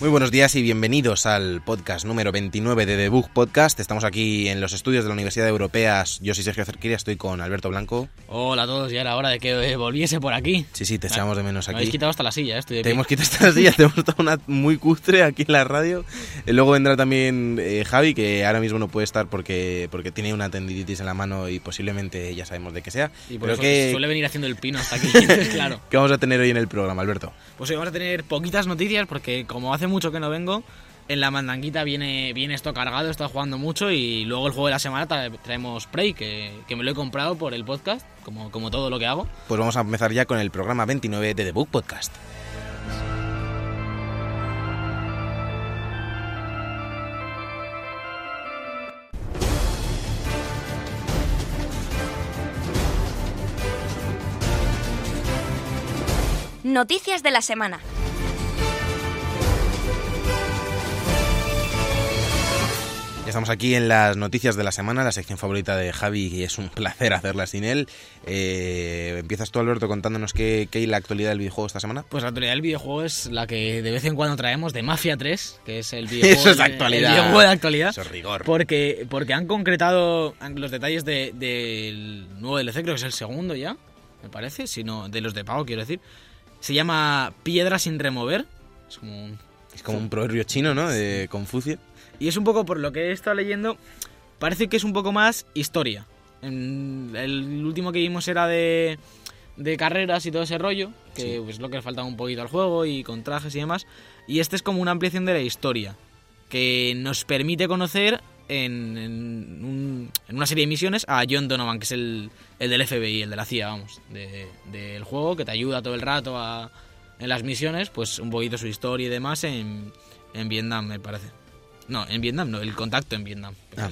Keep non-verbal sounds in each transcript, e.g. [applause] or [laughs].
Muy buenos días y bienvenidos al podcast número 29 de The Bug Podcast. Estamos aquí en los estudios de la Universidad de Europeas. Yo soy Sergio Cerquilla, estoy con Alberto Blanco. Hola a todos, ya era hora de que volviese por aquí. Sí, sí, te echamos de menos Me habéis aquí. quitado hasta la silla, eh, estoy de Te pie. hemos quitado esta silla, te hemos dado una muy cutre aquí en la radio. Eh, Luego vendrá también eh, Javi, que ahora mismo no puede estar porque, porque tiene una tendinitis en la mano y posiblemente ya sabemos de qué sea. Y por Pero eso que, suele venir haciendo el pino hasta aquí, [laughs] claro. ¿qué vamos a tener hoy en el programa, Alberto? Pues hoy vamos a tener poquitas noticias porque como hace mucho que no vengo, en la mandanguita viene, viene esto cargado, estado jugando mucho y luego el juego de la semana tra- traemos Prey, que, que me lo he comprado por el podcast, como, como todo lo que hago. Pues vamos a empezar ya con el programa 29 de The Book Podcast. Noticias de la semana. Ya estamos aquí en las noticias de la semana, la sección favorita de Javi y es un [laughs] placer hacerla sin él. Eh, empiezas tú, Alberto, contándonos qué, qué hay la actualidad del videojuego esta semana. Pues la actualidad del videojuego es la que de vez en cuando traemos de Mafia 3, que es el [laughs] videojuego, Eso es actualidad. el videojuego de actualidad. Eso es rigor. Porque, porque han concretado los detalles de- del nuevo DLC, creo que es el segundo ya, me parece, sino de los de pago, quiero decir. Se llama Piedra sin remover. Es como un- Es como un proverbio chino, ¿no? De Confucio. Y es un poco, por lo que he estado leyendo, parece que es un poco más historia. En- el último que vimos era de, de carreras y todo ese rollo, que Sí. pues lo que le faltaba un poquito al juego y con trajes y demás. Y este es como una ampliación de la historia, que nos permite conocer en, en un- en una serie de misiones a John Donovan, que es el, el del FBI, el de la CIA, vamos, de- del juego, que te ayuda todo el rato a, en las misiones, pues un poquito su historia y demás en, en Vietnam, me parece. No, en Vietnam no, el contacto en Vietnam. Ah.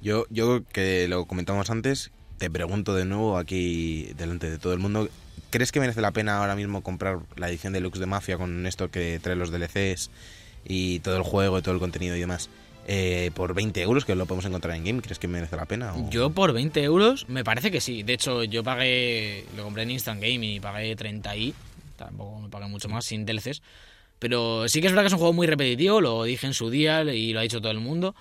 Yo, yo, que lo comentamos antes, te pregunto de nuevo aquí delante de todo el mundo. ¿Crees que merece la pena ahora mismo comprar la edición deluxe de Mafia con esto que trae los DLCs y todo el juego y todo el contenido y demás? eh, por 20 euros, que lo podemos encontrar en Game, ¿crees que merece la pena? o- Yo por 20 euros me parece que sí. De hecho, yo pagué, lo compré en Instant Game y pagué 30 y tampoco me pagué mucho más sin DLCs. Pero sí que es verdad que es un juego muy repetitivo, lo dije en su día y lo ha dicho todo el mundo.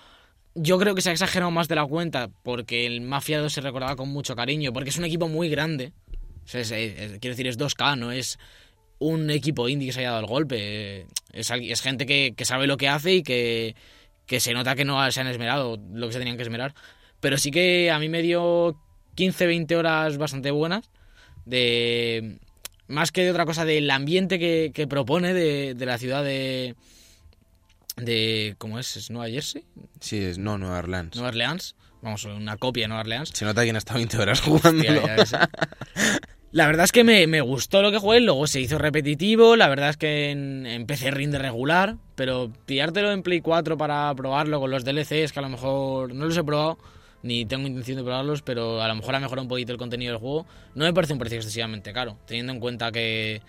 Yo creo que se ha exagerado más de la cuenta porque el Mafia 2 se recordaba con mucho cariño, porque es un equipo muy grande. O es- quiero decir, es 2K, no es un equipo indie que se haya dado el golpe. Es, es gente que, que sabe lo que hace y que, que se nota que no se han esmerado lo que se tenían que esmerar. Pero sí que a mí me dio 15, 20 horas bastante buenas. De. Más que de otra cosa, del ambiente que, que propone de, de la ciudad de. de ¿Cómo es? ¿Es Nueva Jersey? Sí, es, no, Nueva Orleans. Nueva Orleans. Vamos, una copia de Nueva Orleans. Se nota que han estado 20 horas jugando. Ves. La verdad es que me, me gustó lo que jugué, luego se hizo repetitivo, la verdad es que en, PC rinde regular, pero pillártelo en Play 4 para probarlo con los DLCs, que a lo mejor no los he probado, ni tengo intención de probarlos, pero a lo mejor ha mejorado un poquito el contenido del juego, no me parece un precio excesivamente caro, teniendo en cuenta que,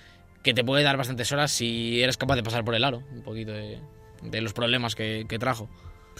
que te puede dar bastantes horas si eres capaz de pasar por el aro, un poquito de, de los problemas que, que trajo.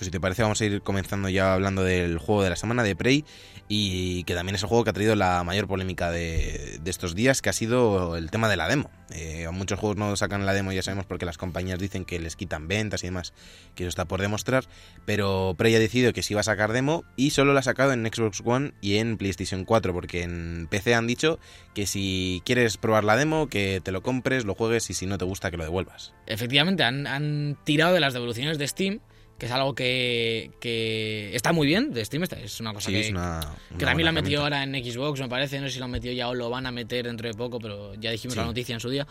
Pues si te parece vamos a ir comenzando ya hablando del juego de la semana de Prey y que también es el juego que ha traído la mayor polémica de, estos días, que ha sido el tema de la demo. Eh, muchos juegos no sacan la demo, ya sabemos, porque las compañías dicen que les quitan ventas y demás, que eso está por demostrar, pero Prey ha decidido que sí va a sacar demo y solo la ha sacado en Xbox One y en PlayStation 4, porque en PC han dicho que si quieres probar la demo, que te lo compres, lo juegues y si no te gusta, que lo devuelvas. efectivamente han tirado de las devoluciones de Steam, que es algo que, que está muy bien de Steam, es una cosa Sí, que, es una, que una también lo han metido ahora en Xbox, me parece, no sé si lo han metido ya o lo van a meter dentro de poco, pero ya dijimos Sí. la noticia en su día.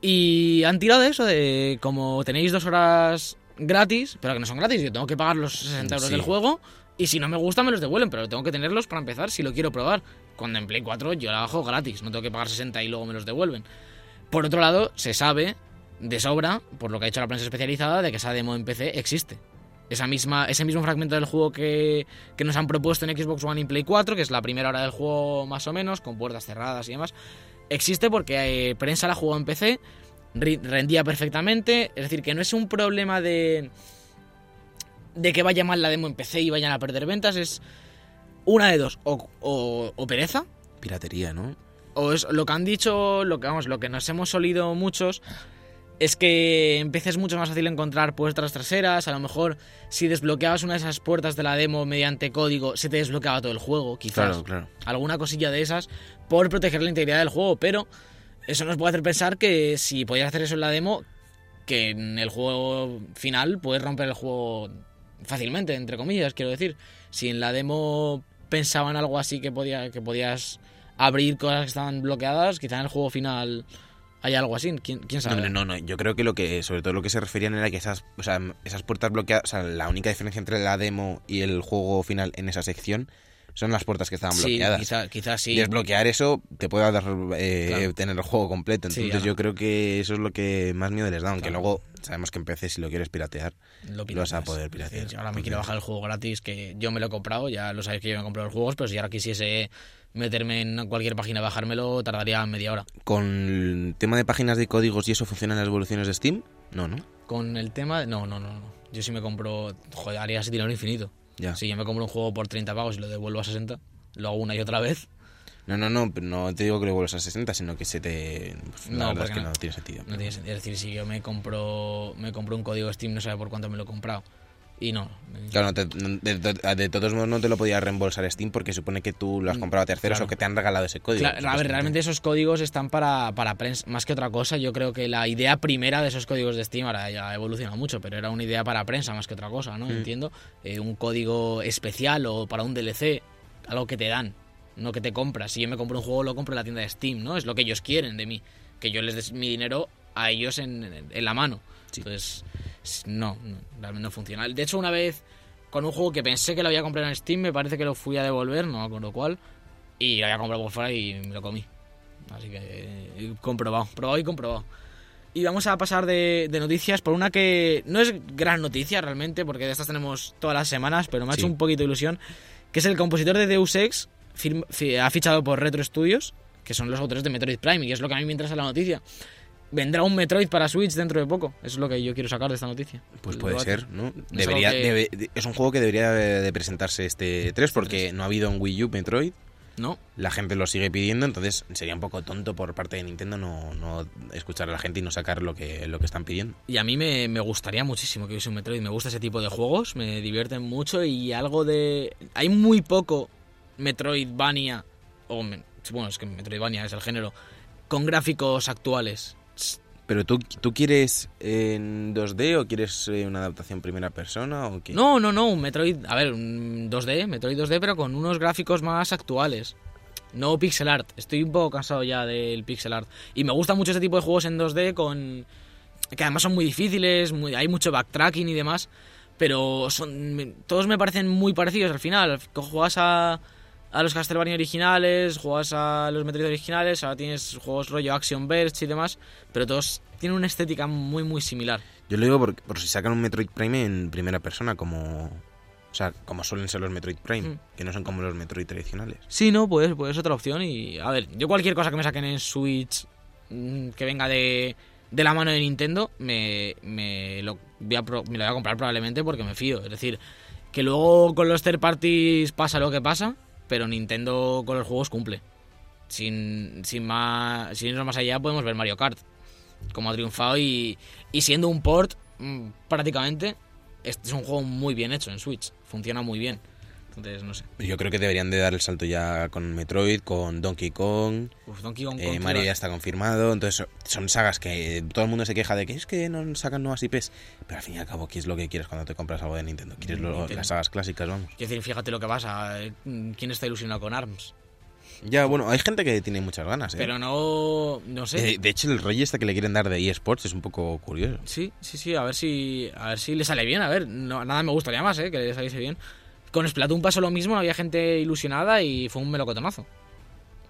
Y han tirado de eso, de como tenéis dos horas gratis, pero que no son gratis, yo tengo que pagar los 60 euros Sí. del juego y si no me gusta me los devuelven, pero tengo que tenerlos para empezar si lo quiero probar. Cuando en Play 4 yo la bajo gratis, no tengo que pagar 60 y luego me los devuelven. Por otro lado, se sabe de sobra, por lo que ha hecho la prensa especializada, de que esa demo en PC existe. esa misma, ese mismo fragmento del juego que, que nos han propuesto en Xbox One y Play 4, que es la primera hora del juego más o menos, con puertas cerradas y demás, existe porque eh, prensa la jugó en PC, rendía perfectamente, es decir, que no es un problema de de que vaya mal la demo en PC y vayan a perder ventas, es una de dos, o, o- o pereza, Piratería, ¿no? o es lo que han dicho, lo que vamos, lo que nos hemos olido muchos es que en PC es mucho más fácil encontrar puertas traseras, a lo mejor si desbloqueabas una de esas puertas de la demo mediante código se te desbloqueaba todo el juego, quizás Claro, claro. alguna cosilla de esas por proteger la integridad del juego, pero eso nos puede hacer pensar que si podías hacer eso en la demo, que en el juego final puedes romper el juego fácilmente, entre comillas, quiero decir. Si en la demo pensaban algo así que, podía, que podías abrir cosas que estaban bloqueadas, quizá en el juego final hay algo así, quién, quién No, sabe. hombre, no, no, yo creo que lo que, sobre todo lo que se referían era que esas, o sea, esas puertas bloqueadas, o sea, la única diferencia entre la demo y el juego final en esa sección son las puertas que estaban sí, bloqueadas. quizá, sí. Desbloquear eso te puede dar eh, Claro. tener el juego completo. Sí, Entonces ahora- yo creo que eso es lo que más miedo les da, aunque Claro. luego sabemos que en PC si lo quieres piratear. lo, lo vas a poder piratear. decir, ahora me quiero bajar el juego gratis, que yo me lo he comprado, ya lo sabéis que yo me he comprado los juegos, pero si ahora quisiese meterme en cualquier página bajármelo, tardaría media hora. Con el tema de páginas de códigos y eso funcionan las evoluciones de Steam, no, ¿no? Con el tema... No, no, no, no. Yo sí me compro... Joder, haría ese dinero infinito. Ya. Si yo me compro un juego por 30 pavos y lo devuelvo a 60, lo hago una y otra vez, No, no, no, no te digo que lo vuelvas a 60, sino que se te... pues, No, la verdad es que no. no tiene sentido. no tiene sentido. Es decir, si yo me compro, me compro un código Steam, no sabe por cuánto me lo he comprado. Y no. Claro, no te- de, de- de todos modos no te lo podía reembolsar Steam porque supone que tú lo has comprado a terceros Mm, Claro. o que te han regalado ese código. Claro, a ver, realmente esos códigos están para, para prensa, más que otra cosa. Yo creo que la idea primera de esos códigos de Steam ahora ya ha evolucionado mucho, pero era una idea para prensa más que otra cosa, ¿no? Mm. Entiendo. Eh, un código especial o para un DLC, algo que te dan, no que te compras. Si yo me compro un juego, lo compro en la tienda de Steam, ¿no? Es lo que ellos quieren de mí, que yo les des mi dinero a ellos en, en- la mano. Sí. Entonces, no, no, realmente no funciona. De hecho, una vez con un juego que pensé que lo había comprado en Steam, me parece que lo fui a devolver, no me acuerdo cuál, y lo había comprado por fuera y me lo comí. Así que eh, comprobado, probado y comprobado. Y vamos a pasar de, de noticias por una que no es gran noticia realmente, porque de estas tenemos todas las semanas, pero me ha Sí. hecho un poquito de ilusión, que es el compositor de Deus Ex, firma- fi- ha fichado por Retro Studios, que son los autores de Metroid Prime, y es lo que a mí me interesa la noticia. Vendrá un Metroid para Switch dentro de poco, eso es lo que yo quiero sacar de esta noticia. Pues puede ser, ¿no? Es Debería, que- debe- es un juego que debería de presentarse este 3 porque no ha habido un Wii U Metroid. ¿No? La gente lo sigue pidiendo, entonces sería un poco tonto por parte de Nintendo no, no escuchar a la gente y no sacar lo que, lo que están pidiendo. Y a mí me, me gustaría muchísimo que hubiese un Metroid. Me gusta ese tipo de juegos, me divierten mucho y algo de... Hay muy poco Metroidvania, o bueno, es que Metroidvania es el género, con gráficos actuales. Pero tú, tú quieres en 2D o quieres eh, una adaptación primera persona o qué? No, no, no, un Metroid, a ver, un 2D, Metroid 2D, pero con unos gráficos más actuales. No pixel art. Estoy un poco cansado ya del pixel art. Y me gusta mucho este tipo de juegos en 2D con... Que además son muy difíciles, hay mucho backtracking y demás. Pero son todos me parecen muy parecidos al final. Juegas a, a los Castlevania originales, juegas a los Metroid originales, ahora tienes juegos rollo Action Verge y demás. Pero todos tienen una estética muy, muy similar. Yo lo digo por, por si sacan un Metroid Prime en primera persona, como. O sea, como suelen ser los Metroid Prime, Mm. que no son como los Metroid tradicionales. Sí, no, pues, pues es otra opción. Y a ver, yo cualquier cosa que me saquen en Switch mm, que venga de, de la mano de Nintendo, me, me, lo voy a, pro- me lo voy a comprar probablemente porque me fío. Es decir, que luego con los third parties pasa lo que pasa, pero Nintendo con los juegos cumple. Sin, sin, más, sin irnos más allá, podemos ver Mario Kart, como ha triunfado y, y siendo un port mm, prácticamente, es un juego muy bien hecho en Switch, funciona muy bien. Entonces, no sé. Yo creo que deberían de dar el salto ya con Metroid, con Donkey Kong, Uf, Donkey Kong eh, Mario ya está confirmado, entonces son sagas que todo el mundo se queja de que es que no sacan nuevas IPs, pero al fin y al cabo, ¿qué es lo que quieres cuando te compras algo de Nintendo? ¿Quieres lo- Nintendo. las sagas clásicas, vamos? Quiero decir, fíjate lo que pasa. eh, ¿Quién está ilusionado con ARMS? Ya, bueno, hay gente que tiene muchas ganas, ¿eh? Pero no. No sé. Eh, de hecho, el rollo este que le quieren dar de eSports es un poco curioso. Sí, sí, sí. A ver si. A ver si le sale bien. A ver, no, nada me gustaría más, ¿eh? Que le saliese bien. Con Splatoon pasó lo mismo, había gente ilusionada y fue un melocotonazo.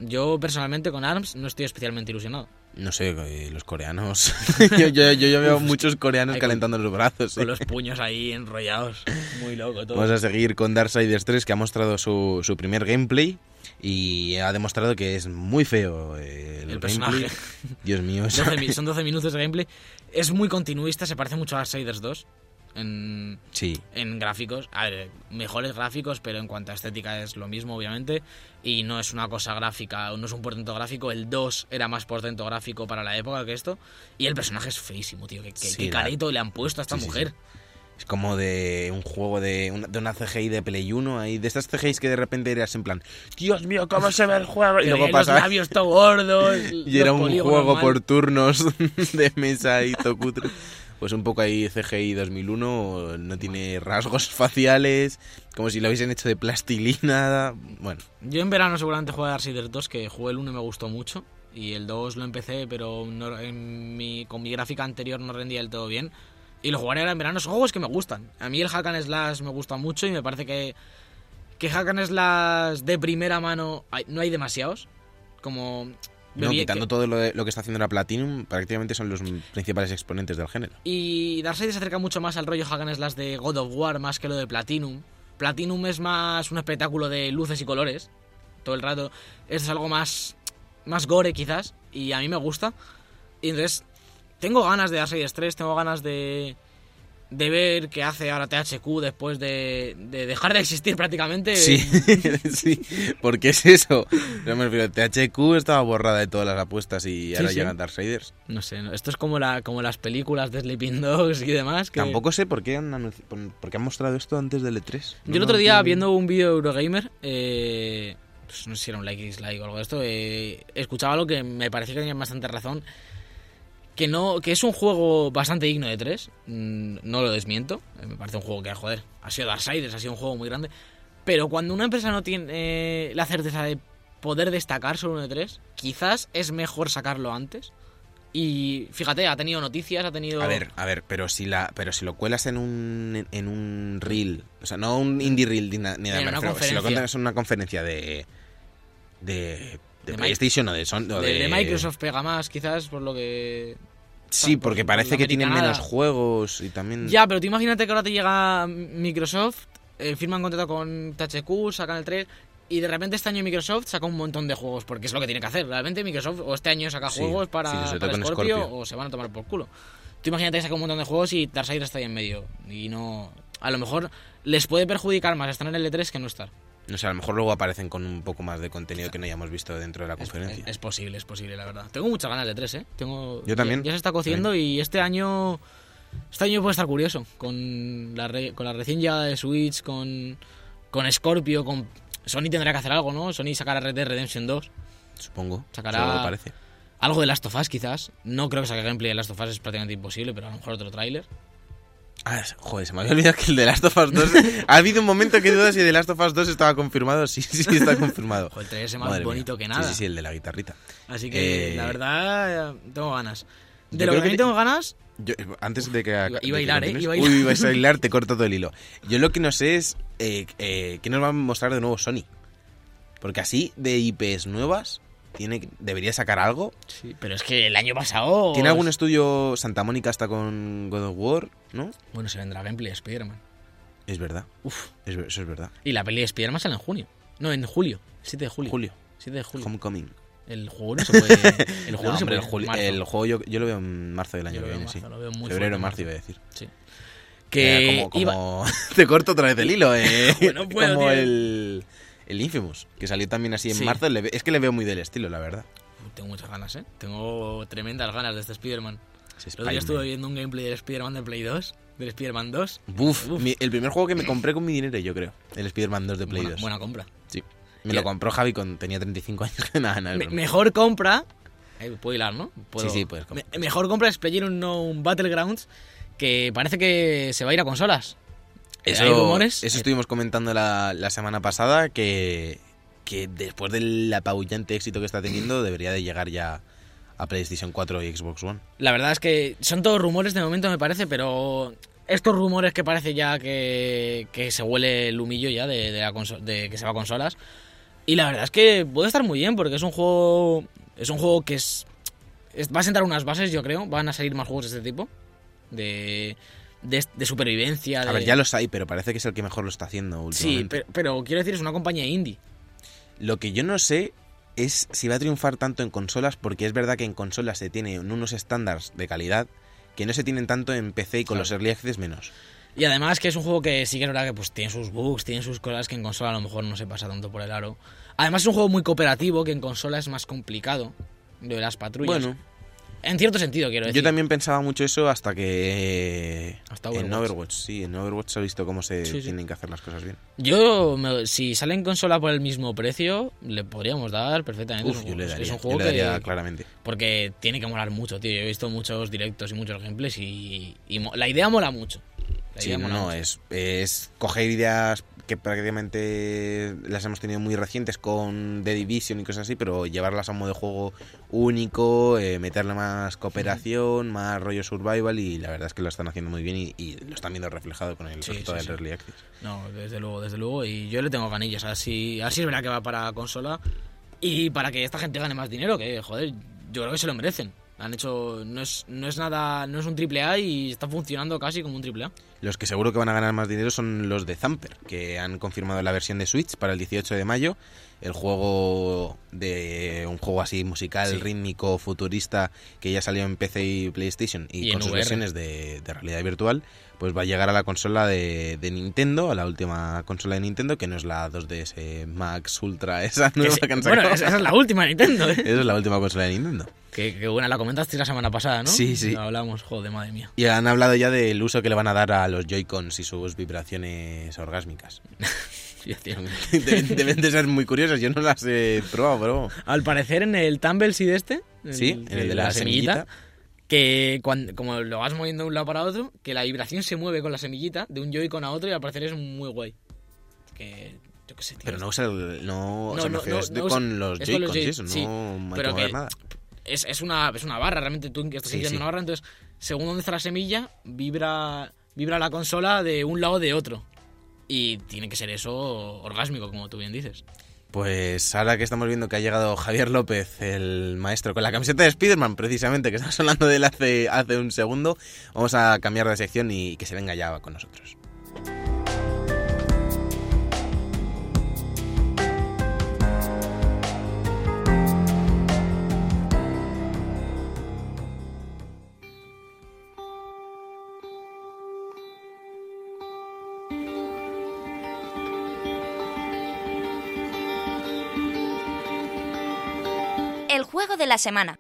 Yo personalmente con ARMS no estoy especialmente ilusionado. No sé, los coreanos. [laughs] yo, yo, veo muchos coreanos con- calentando los brazos. Con los puños ahí enrollados. Muy loco todo. Vamos a seguir con Darksiders 3, que ha mostrado su, su primer gameplay y ha demostrado que es muy feo eh, el, El gameplay. personaje. Dios mío, [laughs] eso- 12 mi- son 12 minutos de gameplay. Es muy continuista, se parece mucho a Darksiders 2. En, Sí, en gráficos. A ver, mejores gráficos, pero en cuanto a estética es lo mismo, obviamente. Y no es una cosa gráfica, no es un portento gráfico. El 2 era más portento gráfico para la época que esto. Y el personaje es feísimo, tío. ¿Qué, qué- Sí, qué la- careto le han puesto a esta Sí, mujer? es como de un juego de una, de una CGI de Play 1, ahí, de estas CGIs que de repente eras en plan, Dios mío, ¿cómo se ve el juego? Y luego pasa... Los labios todo gordos. [laughs] Y era un juego mal. por turnos [laughs] de mesa y todo cutre. Pues un poco ahí CGI 2001, no tiene rasgos [laughs] faciales, como si lo hubiesen hecho de plastilina. Bueno, Yo en verano seguramente jugué a Darksiders 2, que jugué el 1 y me gustó mucho. Y el 2 lo empecé, pero no- en mi, con mi gráfica anterior no rendía del todo bien. Y lo jugaré ahora en verano. Son juegos que me gustan. A mí el Hack and Slash me gusta mucho y me parece que, que Hack and Slash de primera mano no hay demasiados. Como... no, quitando que- todo lo, de- lo que está haciendo la Platinum, prácticamente son los principales exponentes del género. Y Darkseid se acerca mucho más al rollo Hack and Slash de God of War más que lo de Platinum. Platinum es más un espectáculo de luces y colores. Todo el rato. Esto es algo más, más gore quizás. Y a mí me gusta. Y entonces tengo ganas de Darkseid 3, tengo ganas de, de ver qué hace ahora THQ después de, de dejar de existir prácticamente. Sí, [laughs] [laughs] sí, porque es eso. No me refiero, THQ estaba borrada de todas las apuestas y ahora sí. llegan Darksiders. No sé, no, esto es como, la, como las películas de Sleeping Dogs y demás. Que... Tampoco sé por qué, han por- qué han mostrado esto antes del E3. Yo el No otro día, entiendo. viendo un vídeo de Eurogamer, eh, pues no sé si era un like y dislike o algo de esto, eh, escuchaba algo que me parecía que tenía bastante razón. Que, no, que es un juego bastante digno de 3, no lo desmiento. eh, me parece un juego que, joder, ha sido Darksiders, ha sido un juego muy grande. Pero cuando una empresa no tiene eh, la certeza de poder destacar sobre un E3, quizás es mejor sacarlo antes. Y fíjate, ha tenido noticias, ha tenido. A ver, a ver, pero si la, pero si lo cuelas en un en un reel, o sea, no un indie reel ni, na- ni nada, si lo cuentas en una conferencia de de, de De PlayStation o de Son o de, Microsoft pega más, quizás, por lo que. Sí, por- porque por parece que tienen menos juegos y también Ya, pero tú imagínate que ahora te llega Microsoft, eh, firman contrato con THQ, sacan el 3 y de repente este año Microsoft saca un montón de juegos, porque es lo que tiene que hacer. Realmente Microsoft o este año saca Sí, juegos para, sí, para Scorpio. o se van a tomar por culo. Tú imagínate que saca un montón de juegos y Darksiders está ahí en medio. Y no... A lo mejor les puede perjudicar más estar en el E3 que no estar. No sé, a lo mejor luego aparecen con un poco más de contenido que no hayamos visto dentro de la conferencia. es posible, es posible, la verdad. Tengo muchas ganas de 3, ¿eh? Tengo, Yo también. Ya, ya se está cociendo y este año... Este año puede estar curioso. Con la, re- con la recién llegada de Switch, con, con Scorpio, con... Sony tendrá que hacer algo, ¿no? Sony sacará Red Dead Redemption 2. Supongo. Sacará- parece. Algo de Last of Us, quizás. No creo que saque gameplay de Last of Us, es prácticamente imposible, pero a lo mejor otro tráiler. Ah, joder, se me había olvidado que el de Last of Us 2. [laughs] ha habido un momento que dudas si The Last of Us 2 estaba confirmado. Sí, sí, sí, está confirmado. [laughs] Joder, el trailer es más Madre bonito mía. que nada. Sí, sí, sí, el de la guitarrita. Así que, Eh, la verdad, eh, tengo ganas. De yo lo que que también tengo ganas, Yo, antes de que. Iba- de iba a que hilar, ¿eh? continúes- Iba a hilar. Uy, ibas a hilar, te [laughs] corto todo el hilo. Yo lo que no sé es. Eh, eh, ¿Qué nos va a mostrar de nuevo Sony? Porque así, de IPs nuevas, tiene, debería sacar algo. sí, pero es que el año pasado... ¿Tiene algún estudio? Santa Mónica está con God of War, ¿no? Bueno, se vendrá gameplay de Spider-Man. Es verdad. Uf. Es eso es verdad. Y la peli de Spider-Man sale en junio. No, en julio. 7 de julio. Julio. 7 7 de julio. Homecoming. El juego no se puede. [laughs] El juego No, no, se hombre, puede. el, marzo. el juego yo, yo lo veo en marzo del año que viene, en sí. lo veo muy Febrero marzo marzo. iba a decir. Sí. Eh, Que como, iba- [laughs] te corto otra vez el hilo, eh. [laughs] No puedo, como tío. el, el Infamous, que salió también así en Sí. marzo. es que le veo muy del estilo, la verdad. Tengo muchas ganas, ¿eh? Tengo tremendas ganas de este Spider-Man. El otro día estuve viendo un gameplay del Spider-Man de Play 2, del Spider-Man 2. Buf, mi- el primer juego que me compré con mi dinero, yo creo. El Spider-Man 2 de Play Buena, 2. buena compra. Sí. Me lo compró Javi cuando tenía 35 años. [laughs] nada, nada. Me- mejor compra. eh, puedo hilar, ¿no? Puedo- Sí, sí, puedes comprar. Me- mejor compra es PlayerUnknown Battlegrounds, que parece que se va a ir a consolas. Eso, Hay rumores. eso estuvimos comentando la, la semana pasada que, que después del apabullante éxito que está teniendo debería de llegar ya a PlayStation 4 y Xbox One. La verdad es que son todos rumores de momento, me parece, pero estos rumores que parece ya que, que se huele el humillo ya de, de la conso- de que se va a consolas. Y la verdad es que puede estar muy bien porque es un juego es un juego que es es- va a sentar unas bases, yo creo. Van a salir más juegos de este tipo. De, de, de supervivencia. A ver, ya los hay, pero parece que es el que mejor lo está haciendo Sí, últimamente. pero, pero quiero decir, es una compañía indie. Lo que yo no sé es si va a triunfar tanto en consolas, porque es verdad que en consolas se tienen unos estándares de calidad que no se tienen tanto en PC y con Claro. los early access menos. Y además que es un juego que sí que es verdad que pues tiene sus bugs, tiene sus cosas que en consola a lo mejor no se pasa tanto por el aro. Además es un juego muy cooperativo que en consola es más complicado. Lo de las patrullas. Bueno, En cierto sentido, quiero decir. yo también pensaba mucho eso hasta que Hasta en Overwatch. Overwatch, sí, en Overwatch se ha visto cómo se Sí, sí. tienen que hacer las cosas bien. Yo, me- si sale en consola por el mismo precio, le podríamos dar perfectamente. Uf, Es un yo le daría, es un yo juego le daría que. claramente. Porque tiene que molar mucho, tío. Yo he visto muchos directos y muchos gameplays y, y la idea mola mucho. La Sí, idea mola no, mucho. es, es coger ideas que prácticamente las hemos tenido muy recientes con The Division y cosas así, pero llevarlas a un modo de juego único, eh, meterle más cooperación, más rollo survival y la verdad es que lo están haciendo muy bien y, y lo están viendo reflejado con el Sí, resultado sí, del sí. Early Access. No, desde luego, desde luego. Y yo le tengo ganillas. Así, así es verdad que va para consola. Y para que esta gente gane más dinero, que joder, yo creo que se lo merecen. Han hecho. No es, no es nada. No es un triple A y está funcionando casi como un triple A. Los que seguro que van a ganar más dinero son los de Zamper, que han confirmado la versión de Switch para el 18 de mayo. El juego de un juego así musical, Sí. rítmico, futurista, que ya salió en PC y PlayStation y, Y con sus VR. versiones de, de realidad virtual, pues va a llegar a la consola de, de Nintendo, a la última consola de Nintendo, que no es la 2DS Max Ultra, [laughs] esa nueva que han bueno, esa es la última de Nintendo, ¿eh? Esa es la última consola de Nintendo. que, que buena, la comentaste la semana pasada, ¿no? Sí, sí. Hablamos, joder, madre mía. Y han hablado ya del uso que le van a dar a los Joy-Cons y sus vibraciones orgásmicas. [laughs] [laughs] Deben, de ser muy curiosas, yo no las he probado, pero... Al parecer en el Tumble Seed este, Sí, en el de la semillita. que cuando, como lo vas moviendo de un lado para otro, que la vibración se mueve con la semillita de un Joy-Con a otro y al parecer es muy guay. Que, yo qué sé, tío. Pero no usa el... No, o No, sea, me no, refiero, no, es de- con los Joy-Cons y Joy- eso, sí, no hay pero que mover que- nada. Es, es, una, es una barra, realmente tú estás sí. una barra, entonces según donde está la semilla, vibra, vibra la consola de un lado o de otro. Y tiene que ser eso orgásmico, como tú bien dices. Pues ahora que estamos viendo que ha llegado Javier López, el maestro, con la camiseta de Spiderman, precisamente, que estamos hablando de él hace, hace un segundo, vamos a cambiar de sección y que se venga ya con nosotros. Semana.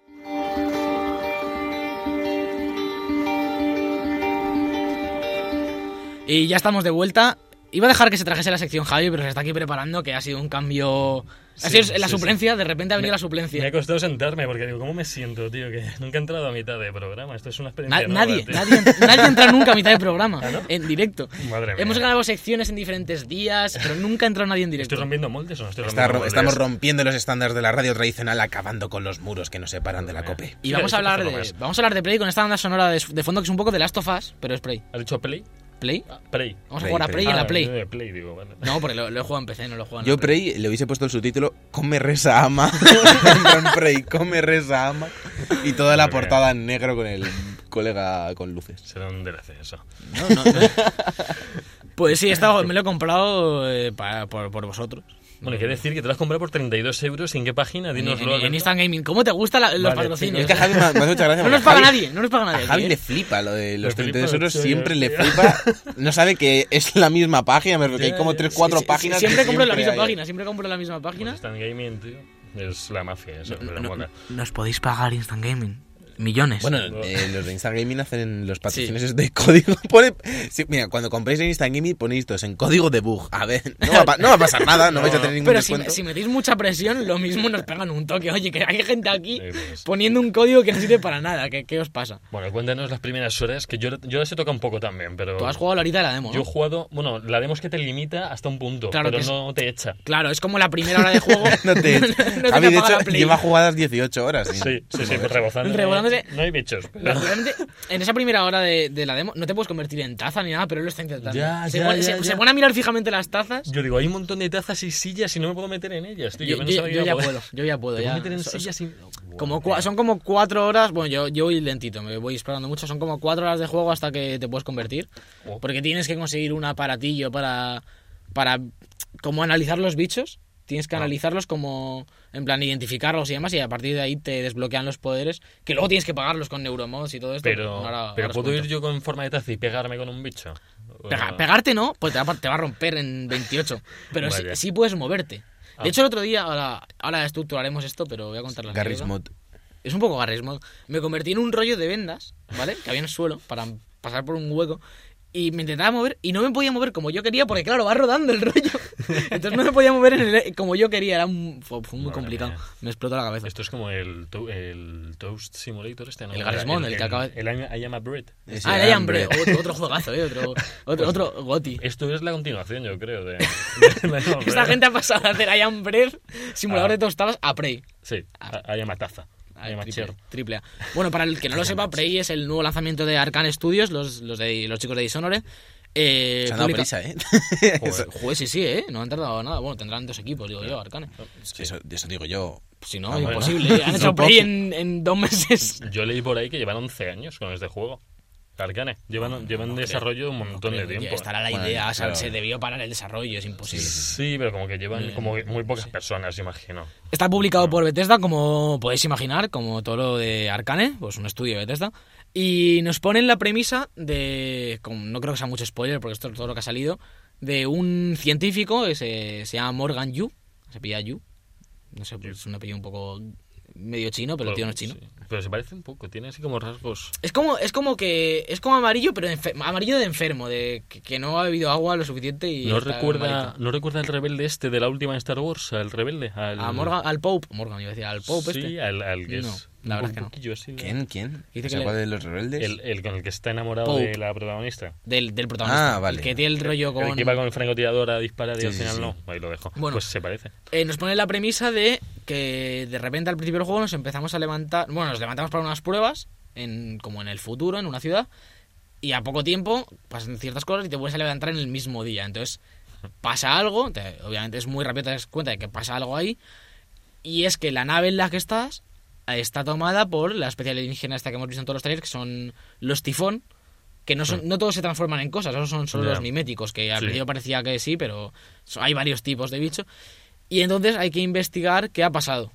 Y ya estamos de vuelta. Iba a dejar que se trajese la sección Javi, pero se está aquí preparando, que ha sido un cambio... ha Sí, sido la sí, suplencia, de repente ha venido Me- la suplencia. Me ha costado sentarme porque digo, ¿cómo me siento, tío? Que [laughs] nunca he entrado a mitad de programa. Esto es una Na- experiencia nueva, nadie, tío. nadie, nadie entra [laughs] nunca a mitad de programa, ¿Ah, no? en directo. Madre mía. Hemos grabado secciones en diferentes días, pero nunca ha entrado nadie en ¿Estoy directo. rompiendo moldes o no estoy Está rompiendo ro- moldes? estamos rompiendo los estándares de la radio tradicional, acabando con los muros que nos separan de la COPE. Y Sí, vamos a hablar de, vamos a hablar de Play con esta banda sonora de, de fondo que es un poco de Last of Us, pero es Play. ¿Has dicho Play? ¿Play? Ah, Play. Vamos a Play, jugar a Play. Play en Ah, la yo Play. de Play, digo, vale. No, porque lo, lo he jugado en PC, no lo he jugado en Yo la Play. Prey le hubiese puesto el subtítulo Come reza ama. [laughs] En plan, Prey, come reza ama. Y toda la portada en negro con el colega con luces. Será un DLC eso. No, no, no. [laughs] Pues sí, esta me lo he comprado eh, por, por vosotros. Bueno, que decir que te lo has comprado por 32 euros. ¿En qué página? En, Dinoslo. en- en Alberto. Instant Gaming. ¿Cómo te gustan los Vale, patrocinios? Es que a Javi me, me hace mucha gracia. [laughs] no porque nos paga Javi- nadie, no nos paga nadie. A Javi le flipa lo de los Le flipa 32 euros, siempre le flipa. No sabe que es la misma página, me refiero que hay como ya. 3, 4 Sí, sí, páginas. Siempre compro la misma hay. página, siempre compro la misma Pues página. Instant Gaming, tío. Es la mafia, eso. me lo No- mola. nos podéis pagar Instant Gaming. Millones. Bueno, eh, los de Instant Gaming hacen los patrocinios de código. [laughs] Pone- sí, mira, cuando compréis en Instant Gaming ponéis todos en código de bug. A ver, no va, a no va a pasar nada, no, vais a tener ningún pero si, descuento. si metéis mucha presión, lo mismo nos pegan un toque. Oye, que hay gente aquí Sí, pues. poniendo un código que no sirve para nada. ¿Qué, qué os pasa? Bueno, cuéntanos las primeras horas, que yo, yo las he tocado un poco también, pero... Tú has jugado la horita de la demo, ¿no? Yo he jugado... Bueno, la demo es que te limita hasta un punto, Claro pero que es- no te echa. Claro, es como la primera hora de juego. [laughs] No te, [laughs] No te Javi, de hecho, lleva jugadas 18 horas. Sí, sí, sí, pues rebozando. Realmente, No hay bichos. pero- pero realmente, en esa primera hora de, de la demo, no te puedes convertir en taza ni nada, pero él lo está intentando. Ya, se, ya, pone, ya, se- ya. se pone a mirar fijamente las tazas. Yo digo, hay un montón de tazas y sillas y no me puedo meter en ellas, tío. Yo, no yo- sabía yo que ya puedo, yo ya puedo. ¿Te ya. puedo meter en So- so- sillas y... Como son como cuatro horas, bueno, yo, yo voy lentito, me voy explorando mucho, son como cuatro horas de juego hasta que te puedes convertir, Oh. porque tienes que conseguir un aparatillo para, para como analizar los bichos, tienes que Ah. analizarlos como, en plan, identificarlos y demás, y a partir de ahí te desbloquean los poderes, que luego tienes que pagarlos con neuromods y todo esto. Pero, ahora- pero ahora ¿puedo ir yo con forma de taza y pegarme con un bicho? Pega- pegarte no, pues te va, te va a romper en 28, pero sí, puedes moverte. Ah. De hecho, el otro día, ahora, ahora estructuraremos esto, pero voy a contar la Garry's. Mod. Es un poco Garry's Mod. Me convertí en un rollo de vendas, ¿vale? Que había en el suelo para pasar por un hueco. Y me intentaba mover y no me podía mover como yo quería porque, claro, va rodando el [laughs] rollo. Entonces no me podía mover en el- como yo quería. Era un- fue, muy Madre complicado. mía. Me explotó la cabeza. Esto es como el, to- el Toast Simulator este, ¿no? El Garry's Mod, el que acaba de- El I Am a Bread. Ese Ah, el hambre. hambre. Otro, otro juegazo, ¿eh? Otro, otro, otro Goti. Esto es la continuación, yo creo, de... [laughs] de I Am a Esta Bread. gente ha pasado de hacer I Am Bread, simulador Ah. de tostadas, a Prey. Sí, I Am a Taza. I Am a triple, Chair. triple A. Bueno, para el que no lo [laughs] sepa, Prey es el nuevo lanzamiento de Arcane Studios, los, los, de, los chicos de Dishonored. Eh, Se han dado prisa, ¿eh? Joder, [laughs] joder, sí, sí, ¿eh? No han tardado nada. Bueno, tendrán dos equipos, digo yo, Arcane. Eso, eso digo yo. Si no, Ah, imposible. ¿eh? Han [laughs] hecho puedo. en, en dos meses. Yo leí por ahí que llevan 11 años con este juego. Arcane. Llevan, llevan desarrollo un montón de tiempo. estará la Bueno, idea, o sea, claro. se debió parar el desarrollo, es imposible. Sí, pero como que llevan como muy pocas personas, imagino. Está publicado por Bethesda, como podéis imaginar, como todo lo de Arcane, pues un estudio de Bethesda. Y nos ponen la premisa de, como no creo que sea mucho spoiler, porque esto es todo lo que ha salido, de un científico que se, se llama Morgan Yu, se pilla Yu, no sé, pues es un apellido un poco medio chino, pero el tío no es chino. Sí. Pero se parece un poco, tiene así como rasgos. Es como, es como que es como amarillo, pero amarillo de enfermo, de que, que no ha bebido agua lo suficiente y ¿No recuerda, malito. ¿No recuerda al rebelde este de la última Star Wars? Al rebelde. Al, A Morgan, al Pope, Morgan iba a decir, al Pope sí, este. al, al que No, es. La verdad un es que no. así ¿Quién? ¿Quién? Dice que le- ¿Cuál de los rebeldes? El, el con el que está enamorado Pope. de la protagonista. Del, del protagonista. Ah, vale. El que tiene el rollo con... El que con el francotirador a disparar y Sí, al final sí. no. Ahí lo dejo. Bueno. pues se parece. Eh, nos pone la premisa de que de repente al principio del juego nos empezamos a levantar, bueno, nos levantamos para unas pruebas, en, como en el futuro, en una ciudad, y a poco tiempo pasan ciertas cosas y te vuelves a levantar en el mismo día. Entonces pasa algo, te- obviamente es muy rápido te das cuenta de que pasa algo ahí, y es que la nave en la que estás está tomada por la especie alienígena esta que hemos visto en todos los trailers, que son los tifón, que no son, no todos se transforman en cosas, esos son solo los miméticos, que al Sí. principio parecía que sí, pero hay varios tipos de bicho. Y entonces hay que investigar qué ha pasado.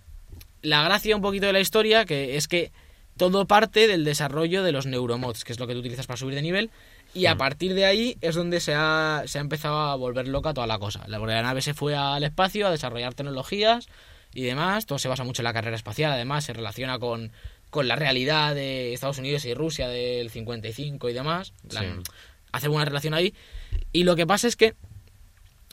La gracia un poquito de la historia que es que todo parte del desarrollo de los neuromods, que es lo que tú utilizas para subir de nivel, y a partir de ahí es donde se ha, se ha empezado a volver loca toda la cosa. La, la nave se fue al espacio a desarrollar tecnologías y demás, todo se basa mucho en la carrera espacial, además se relaciona con, con la realidad de Estados Unidos y Rusia del 55 y demás. La- Sí. Hace buena relación ahí. Y lo que pasa es que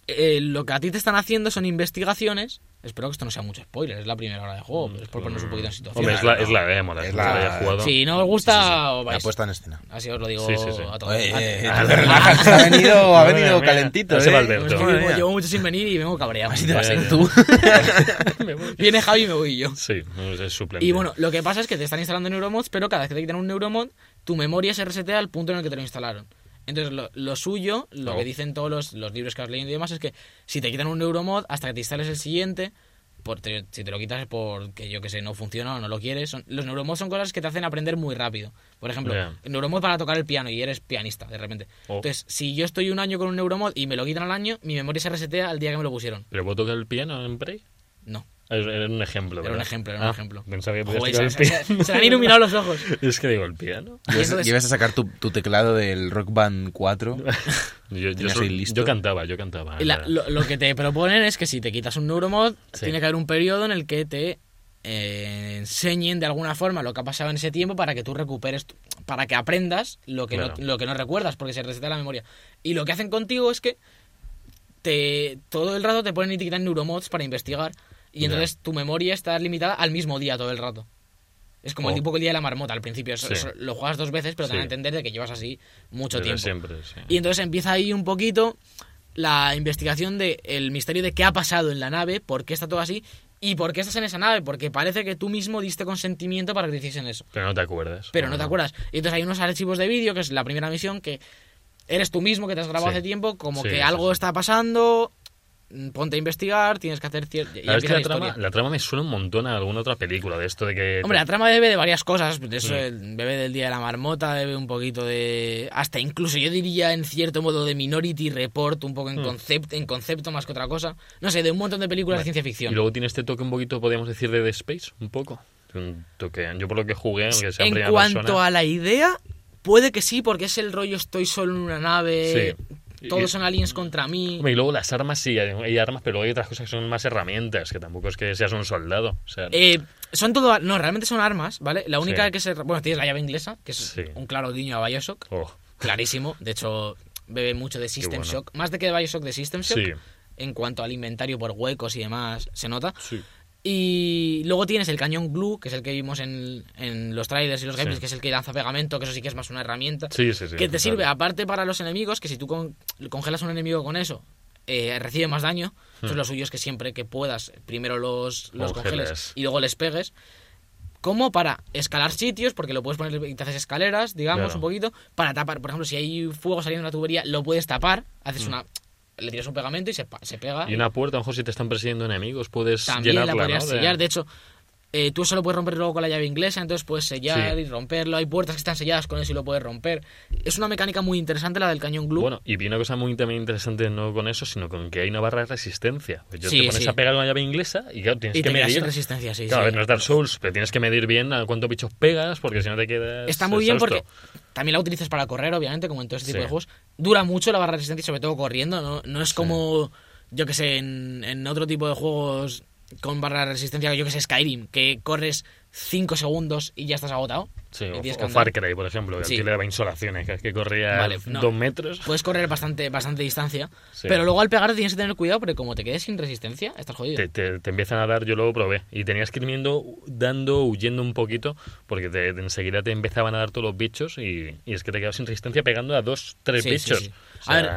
eh, lo que a ti te están haciendo son investigaciones. Espero que esto no sea mucho spoiler, es la primera hora de juego, pero es por ponernos un poquito en situación. Hombre, es la, es la demo, la Es que la- haya jugado. Si no os gusta, Sí, sí, sí. os La vais. puesta en escena. Así os lo digo Sí, sí, sí. a todos. Oye, eh, te relajas, [laughs] [laughs] ha venido, ha venido calentito, ¿eh? va Alberto. Llevo, mucho sin venir y vengo cabreado. Así te vas a ir Eh, tú. [laughs] Viene Javi y me voy yo. Sí, es suplente. Y bueno, lo que pasa es que te están instalando neuromods, pero cada vez que te quitan un neuromod, tu memoria se resetea al punto en el que te lo instalaron. Entonces, lo, lo suyo, lo que dicen todos los, los libros que has leído y demás, es que si te quitan un neuromod, hasta que te instales el siguiente, por te- si te lo quitas porque, yo que sé, no funciona o no lo quieres. Son, los neuromods son cosas que te hacen aprender muy rápido. Por ejemplo, el neuromod para tocar el piano y eres pianista, de repente. Oh. Entonces, si yo estoy un año con un neuromod y me lo quitan al año, mi memoria se resetea al día que me lo pusieron. ¿Pero puedo tocar el piano en Prey? No. Era un ejemplo, Era un ¿verdad? ejemplo, era un Ah, ejemplo. Pensaba que podías Joder, tocar se, el se- han iluminado los ojos. [laughs] Es que digo, ¿el piano? Llevas, llevas a sacar tu, tu teclado del Rock Band 4. [laughs] Yo, ahí listo. yo cantaba, yo cantaba. Y la- lo, lo que te proponen es que si te quitas un neuromod, Sí. tiene que haber un periodo en el que te eh, enseñen de alguna forma lo que ha pasado en ese tiempo para que tú recuperes, tu- para que aprendas lo que, Claro. no, lo que no recuerdas, porque se reseta la memoria. Y lo que hacen contigo es que te todo el rato te ponen y te quitan neuromods para investigar. Y entonces tu memoria está limitada al mismo día todo el rato. Es como Oh. el tipo que el día de la marmota al principio. Sí. lo juegas dos veces, pero te dan a Sí. entender de que llevas así mucho Desde tiempo. siempre, sí. Y entonces empieza ahí un poquito la investigación de el misterio de qué ha pasado en la nave, por qué está todo así ¿Y por qué estás en esa nave? Porque parece que tú mismo diste consentimiento para que te hiciesen eso. Pero no te acuerdas. Pero no te acuerdas. Y entonces hay unos archivos de vídeo, que es la primera misión, que eres tú mismo, que te has grabado Sí. hace tiempo, como Sí, que sí, algo sí. está pasando, ponte a investigar, tienes que hacer cierto... La la trama, la trama me suena un montón a alguna otra película de esto de que... Hombre, la trama bebe de varias cosas. De eso, Mm. bebe del Día de la Marmota, bebe un poquito de. Hasta incluso yo diría en cierto modo de Minority Report, un poco en, Mm. concepto, en concepto más que otra cosa. No sé, de un montón de películas de ciencia Y ficción. luego tiene este toque un poquito, podríamos decir, de The Space, un poco. Un toque, yo por lo que jugué, aunque sea en En cuanto persona, a la idea, puede que sí, porque es el rollo estoy solo en una nave, Sí. Y- todos son aliens contra mí. Y luego las armas sí, hay, armas, pero hay otras cosas que son más herramientas, que tampoco es que seas un soldado. O sea, Eh, son todo. No, realmente son armas, ¿vale? La única Sí. que se. Bueno, tienes la llave inglesa, que es Sí. un claro guiño a Bioshock. oh, Clarísimo. De hecho, bebe mucho de System bueno. Shock. Más de que de Bioshock, de System Shock. sí, En cuanto al inventario por huecos y demás, se nota. sí. Y luego tienes el cañón glue, que es el que vimos en, en los trailers y los Sí. gameplays, que es el que lanza pegamento, que eso sí que es más una herramienta. Sí, sí, sí. que te sirve aparte para los enemigos, que si tú con- congelas a un enemigo con eso, eh, recibe más daño. Entonces Hmm. lo suyo es que siempre que puedas, primero los, los Congeles. congeles y luego les pegues. Como para escalar sitios, porque lo puedes poner y te haces escaleras, digamos, Claro. un poquito. Para tapar, por ejemplo, si hay fuego saliendo de una tubería, lo puedes tapar. Haces una. Le tiras un pegamento y se, se pega. Y una puerta, a lo mejor si te están persiguiendo enemigos, puedes También llenarla, la podrías ¿no? Sellar. De hecho, eh, tú solo puedes romper luego con la llave inglesa, entonces puedes sellar Sí. y romperlo. Hay puertas que están selladas con eso y lo puedes romper. Es una mecánica muy interesante la del cañón glue. Bueno, y vi una cosa muy también interesante no con eso, sino con que hay una barra de resistencia. Pues yo Sí, te pones sí. a pegar una llave inglesa y claro, tienes y que te medir. resistencia, sí. Claro, a sí. ver, no es Dark Souls, pero tienes que medir bien a cuántos bichos pegas, porque si no te quedas. Está muy bien exhausto. porque también la utilizas para correr, obviamente, como en todo este tipo Sí. de juegos. Dura mucho la barra de resistencia, sobre todo corriendo. No, no es como, yo que sé, en, en otro tipo de juegos con barra de resistencia, yo que sé, Skyrim, que corres 5 segundos y ya estás agotado. Sí, o, o andar. Far Cry, por ejemplo, que Sí. aquí le daba insolaciones, que es que corría Vale, no. dos metros. Puedes correr bastante, bastante distancia, Sí. pero luego al pegar tienes que tener cuidado porque como te quedes sin resistencia, estás jodido. Te, te- te empiezan a dar, yo luego probé, y tenías que ir viendo, dando, huyendo un poquito, porque te- enseguida te empezaban a dar todos los bichos y, y es que te quedas sin resistencia pegando a dos, tres Sí, bichos. A ver,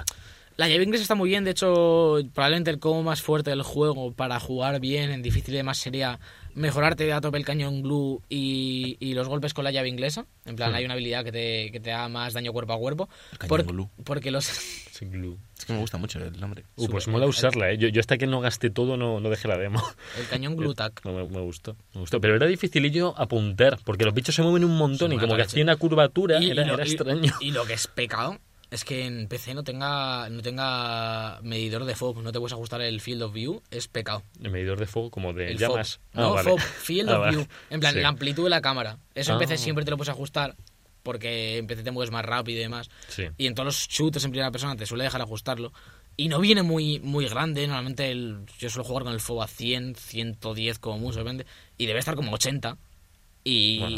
La llave inglesa está muy bien, de hecho, probablemente el combo más fuerte del juego para jugar bien en difícil y demás sería mejorarte a tope el cañón glue y, y los golpes con la llave inglesa. En plan, Hmm. hay una habilidad que te, que te da más daño cuerpo a cuerpo. El cañón Por- glue. Porque los... [laughs] sí, glue. Es que me gusta mucho el nombre. Uh, pues mola usarla, ¿eh? Yo, yo hasta que no gasté todo no, no dejé la demo. El cañón [laughs] glue tac. No, me, me gustó, me gustó. Pero era dificilillo apuntar, porque los bichos se mueven un montón Sí, y como que hacía una curvatura, Y- y era, lo- era y- extraño. Y lo que es pecado es que en PC no tenga, no tenga medidor de FOB, no te puedes ajustar el field of view, es pecado. El medidor de fuego como de El llamas. FOB. No, Ah, vale. FOB, Field Ah, of vale. View. En plan, Sí. la amplitud de la cámara. Eso en Ah. PC siempre te lo puedes ajustar porque en PC te mueves más rápido y demás. Sí. Y en todos los shooters en primera persona te suele dejar ajustarlo. Y no viene muy, muy grande. Normalmente el- yo suelo jugar con el FOB a 100, 110 como mucho, depende. Y debe estar como 80. Y... Bueno.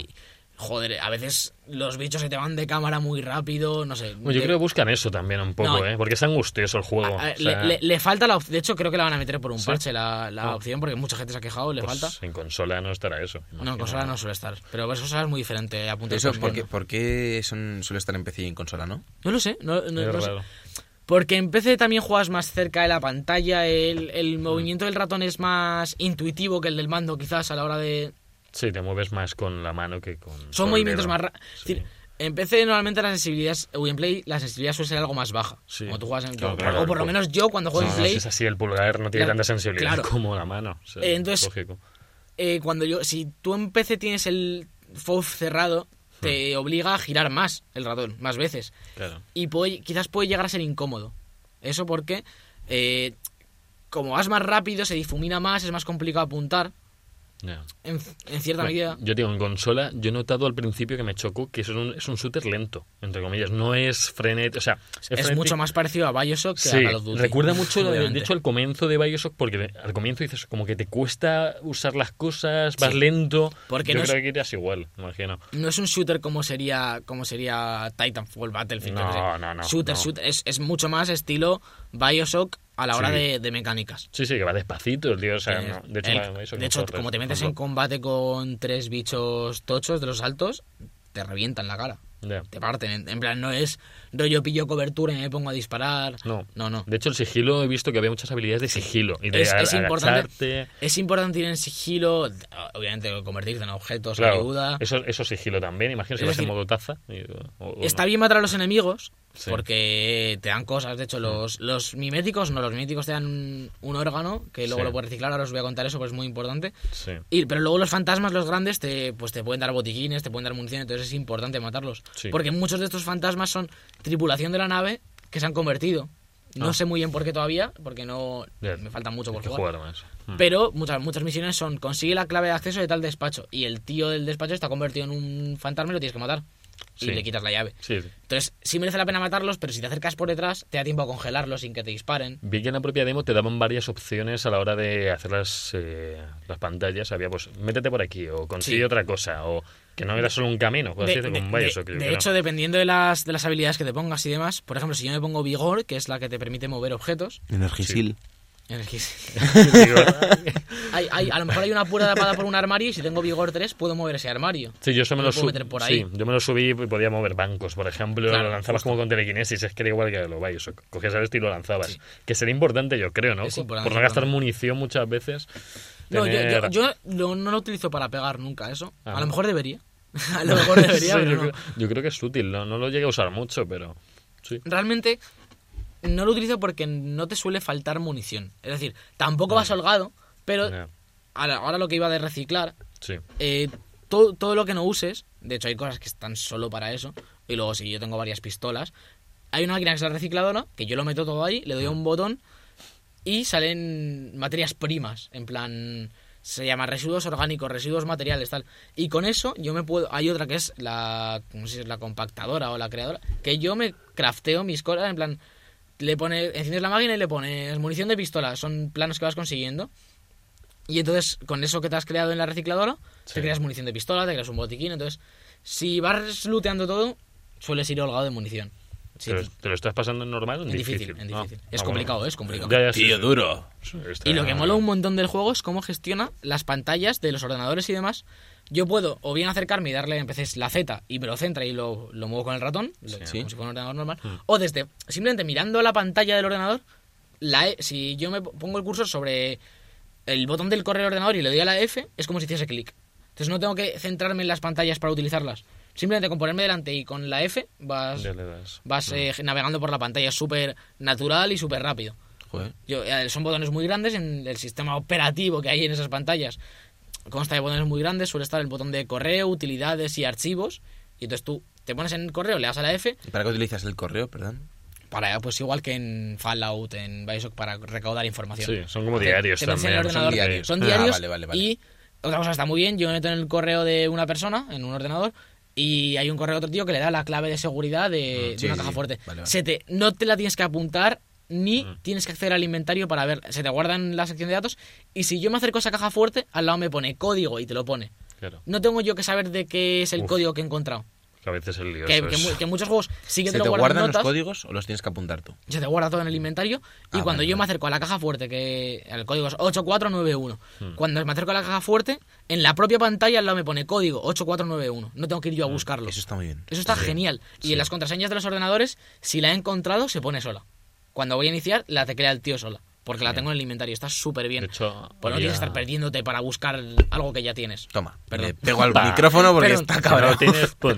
Joder, a veces los bichos se te van de cámara muy rápido, no sé. Bueno, yo de- creo que buscan eso también un poco, No. ¿eh? Porque es angustioso el juego. a- a- o sea, le, le- le falta la opción. De hecho, creo que la van a meter por un ¿Sí? parche la, la Ah. opción, porque mucha gente se ha quejado, le pues falta. En consola no estará eso. No, en consola no suele estar. Pero en consola es muy diferente. Eso con es porque, mando. ¿por qué son, suele estar en PC y en consola, no? No lo sé. No, no- Es no sé. Porque en PC también juegas más cerca de la pantalla. El, el Mm. movimiento del ratón es más intuitivo que el del mando, quizás, a la hora de. Sí, te mueves más con la mano que con. Son movimientos más rápidos. Sí. En PC normalmente la sensibilidad, o en Play, la sensibilidad suele ser algo más baja. Sí. Como tú juegas en Claro, o claro, por lo pues- menos yo cuando juego No, en no, Play, si es así, el pulgar no tiene Claro, tanta sensibilidad claro. como la mano. o sea, Eh, entonces- lógico. eh, cuando yo, si tú en PC tienes el FOV cerrado, te Hmm. obliga a girar más el ratón, más veces. Claro. y puede, quizás puede llegar a ser incómodo. Eso porque, eh, como vas más rápido, se difumina más, es más complicado apuntar, En, en cierta Bueno, medida. Yo digo, en consola, yo he notado al principio que me chocó que es un, es un shooter lento, entre comillas. No es frenet, o sea, es, Es frenético. mucho más parecido a Bioshock que Sí, a Call of Duty. recuerda mucho, de- hecho, al comienzo de Bioshock, porque al comienzo dices como que te cuesta usar las cosas, vas Sí. lento. Porque yo no es- creo que irías igual, imagino. No es un shooter como sería como sería Titanfall, Battlefield. No, no, no, Shooter, no. shooter. Es, es mucho más estilo Bioshock a la hora Sí. de, de mecánicas. Sí, sí, que va despacito, el tío. O sea, Eh, no, de hecho, el- va- Bioshock de hecho, como te metes en combate con tres bichos tochos de los altos, te revientan la cara. Te parten. En, plan, no es rollo pillo cobertura y me pongo a disparar. No. no, no. De hecho, el sigilo he visto que había muchas habilidades de sigilo y de Es, importante, es importante ir en sigilo, obviamente convertirte en objetos Claro, ayuda. eso, eso sigilo también. Imagino si vas en modo taza. y- o- o Está no. bien matar a los enemigos Sí. porque te dan cosas. De hecho, los, los miméticos no, los miméticos te dan un, un órgano que luego Sí. lo puedes reciclar. Ahora os voy a contar eso, pues es muy importante. Sí. Y, pero luego los fantasmas, los grandes, te, pues te pueden dar botiquines, te pueden dar munición, entonces es importante matarlos. Sí. Porque muchos de estos fantasmas son tripulación de la nave que se han convertido. No Ah. sé muy bien por qué todavía, porque no me falta mucho por jugar más. Mm. Pero muchas, muchas misiones son consigue la clave de acceso de tal despacho y el tío del despacho está convertido en un fantasma y lo tienes que matar. Y Sí. le quitas la llave. Sí, sí. Entonces, sí merece la pena matarlos, pero si te acercas por detrás, te da tiempo a congelarlos sin que te disparen. Vi que en la propia demo te daban varias opciones a la hora de hacer las, eh, las pantallas. Había, pues, métete por aquí o consigue Sí. otra cosa o que no era solo un camino. De, así de- con de- Bioshock, yo de hecho, dependiendo de las, de las habilidades que te pongas y demás, por ejemplo, si yo me pongo Vigor, que es la que te permite mover objetos, Energisil. En el que- [laughs] Digo, hay, hay- a lo mejor hay una puerta tapada por un armario y si tengo Vigor 3 puedo mover ese armario. Sí, yo eso me Lo subí. meter por ahí. Sí, yo me lo subí y podía mover bancos, por ejemplo. Claro, lo lanzabas justo. como con telequinesis, es que era igual que lo Bioshock. Cogías el estilo y lo lanzabas. Sí. Que sería importante, yo creo, ¿no? Es Por no gastar munición muchas veces. No, yo, yo, tener- yo no, lo utilizo para pegar nunca eso. Ah, a ¿no? lo mejor debería. [laughs] a lo [laughs] mejor debería, Sí, pero yo, no. creo, yo creo que es útil, ¿no? No lo llegué a usar mucho, pero sí. realmente no lo utilizo porque no te suele faltar munición. Es decir, tampoco vas holgado, pero ahora, ahora lo que iba de reciclar, sí. eh, todo, todo lo que no uses, de hecho hay cosas que están solo para eso, y luego si yo tengo varias pistolas, hay una máquina que es la recicladora, que yo lo meto todo ahí, le doy a un botón y salen materias primas, en plan se llama residuos orgánicos, residuos materiales, tal. Y con eso yo me puedo. Hay otra que es la. No sé si es la compactadora o la creadora. Que yo me crafteo mis cosas, en plan. Le pones. Enciendes la máquina y le pones munición de pistola. Son planos que vas consiguiendo. Y entonces, con eso que te has creado en la recicladora, Sí. te creas munición de pistola, te creas un botiquín. Entonces, si vas looteando todo, sueles ir holgado de munición. Sí, ¿Te, lo, te lo estás pasando en normal o en difícil? difícil, en Ah, difícil. ah, es bueno. complicado, es complicado. Ya, ya, sí, Tío sí. duro. Está- Y lo que mola un montón del juego es cómo gestiona las pantallas de los ordenadores y demás. Yo puedo o bien acercarme y darle en la Z y me lo centra y lo, lo muevo con el ratón, lo- Sí. como si fuera un ordenador normal. Hmm. O desde simplemente mirando la pantalla del ordenador, la E- si yo me pongo el cursor sobre el botón del correo del ordenador y le doy a la F, es como si hiciese clic. Entonces no tengo que centrarme en las pantallas para utilizarlas. Simplemente con ponerme delante y con la F vas, vas eh, navegando por la pantalla. Es súper natural y súper rápido. Yo, eh, son botones muy grandes en el sistema operativo que hay en esas pantallas. Consta de botones muy grandes, suele estar el botón de correo, utilidades y archivos. Y entonces tú te pones en el correo, le das a la F, ¿Y para qué utilizas el correo, perdón? para pues igual que en Fallout, en Bioshock, para recaudar información. Sí, son como Te- diarios te en también. el ordenador, Son diarios. Son Ah, diarios vale, vale, vale. y otra cosa está muy bien, yo me meto en el correo de una persona, en un ordenador, y hay un correo de otro tío que le da la clave de seguridad de, de sí, una caja sí. fuerte. Vale, vale. Se te, no te la tienes que apuntar ni Mm. tienes que acceder al inventario para ver. Se te guarda en la sección de datos y si yo me acerco a esa caja fuerte, al lado me pone código y te lo pone. Claro, No tengo yo que saber de qué es el Uf. código que he encontrado. que a veces el lío. Que, que es- que en muchos juegos sí que ¿Se te lo guardan guardan notas, los códigos o los tienes que apuntar tú? se te guarda todo en el inventario y Ah, cuando yo me acerco a la caja fuerte, que el código es 8491, Hmm. cuando me acerco a la caja fuerte, en la propia pantalla al lado me pone código 8491. No tengo que ir yo a buscarlo. Hmm. Eso está muy bien. Eso está Sí, genial. Y sí. en las contraseñas de los ordenadores, si la he encontrado, se pone sola. Cuando voy a iniciar, la teclea el tío sola. Porque la tengo en el inventario. Está súper bien. De hecho, Pues no tienes que estar perdiéndote para buscar algo que ya tienes. Toma, Perdón. le pego al [laughs] Va. micrófono porque Perdón. está cabrón. no tienes, [laughs] pon-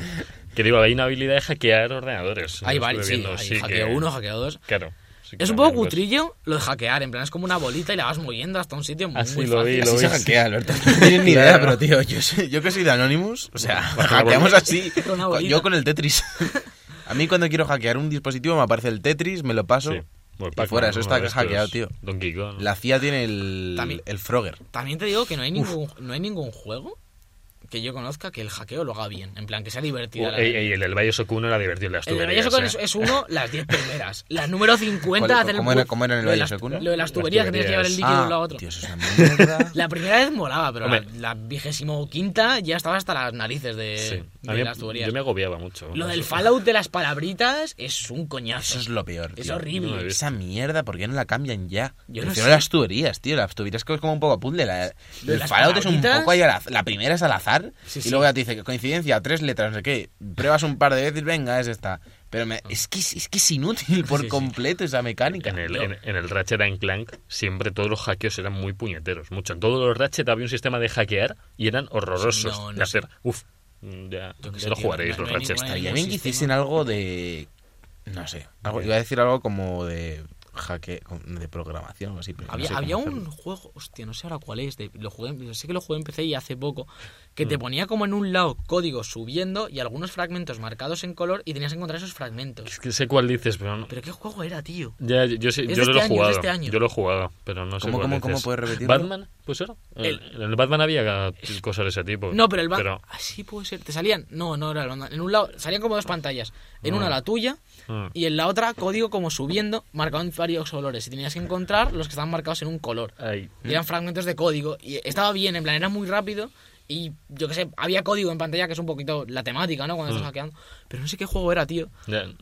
que digo, hay una habilidad de hackear ordenadores. Hay varios, sí. viendo, Hay sí, hackeo que- 1, hackeo 2. Claro. sí Es un poco pues, cutrillo lo de hackear. En plan, es como una bolita y la vas moviendo hasta un sitio muy, Ah, sí, muy lo vi, fácil. lo Así vi. se hackea, Alberto. No tienes ni idea, pero tío, yo, yo que soy de Anonymous, o sea, hackeamos así. Con. Yo con el Tetris. [laughs] A mí cuando quiero hackear un dispositivo me aparece el Tetris, me lo paso. Sí. Bueno, Y fuera, eso está hackeado, tío. Donkey Kong. La CIA tiene el, También- el Frogger. También te digo que no hay ningún, no hay ningún juego que yo conozca que el hackeo lo haga bien. En plan, que sea divertido. Ey, ey, el del Bioshock 1 era divertido. Las El de tuberías, Bioshock ¿eh? es, es uno, las 10 primeras. La número 50, ¿Cuál- hacer el cómo era- buff. cómo era en el lo de las- de las tuberías, que tienes que llevar el líquido de un lado a otro. eso es una mierda. [laughs] La primera vez molaba, pero la, Hombre. la vigésimo quinta ya estaba hasta las narices de, Sí. de A mí- las tuberías. yo me agobiaba mucho. Lo del. Fallout de las palabritas es un Eso coñazo. es lo peor, Es tío. horrible. No. Esa mierda, ¿por qué no la cambian ya? Yo no Prefiero sé. las tuberías, tío. Las tuberías que es como un poco a puzzle. La, el Fallout es un poco ahí al az- La primera es al azar Sí, y luego ya te dice que coincidencia, tres letras, no sé qué. Pruebas un par de veces, venga, es esta. Pero me- es, que, es, que es inútil por Sí, sí. completo esa mecánica. En el, en, en el Ratchet and Clank siempre todos los hackeos eran muy puñeteros. Mucho. En todos los Ratchet había un sistema de hackear y eran horrorosos No, no de sé. hacer. Uf, ya, Yo qué ya lo tío, jugaréis no- los Ratchet. Estaría bien que hiciesen algo de. No sé. algo- iba a decir algo como de hacke de programación o algo así. Pero no Había, sé cómo había un juego, hostia, no sé ahora cuál es, de- lo jugué, sé que lo jugué en PC y hace poco, que Mm. te ponía como en un lado código subiendo y algunos fragmentos marcados en color y tenías que encontrar esos fragmentos. Es que sé cuál dices, pero no. Pero qué juego era, tío. Ya, yo, yo sé- yo lo este he año, es de jugado. este año. Yo lo he jugado, pero no sé ¿Cómo, cuál cómo, dices. cómo puedes repetirlo? ¿Batman? Pues era. El- En el Batman había cosas de ese tipo. No, pero el Batman... pero- Así puede ser. Te salían... No, no era el Batman. En un lado salían como dos pantallas. En una Ah. la tuya Ah. y en la otra código como subiendo, marcado en varios colores. Y tenías que encontrar los que estaban marcados en un color. Ay, Y eran fragmentos de código. Y estaba bien, en plan, era muy rápido. Y yo qué sé, había código en pantalla que es un poquito la temática, ¿no? Cuando Mm. estás hackeando. Pero no sé qué juego era, tío.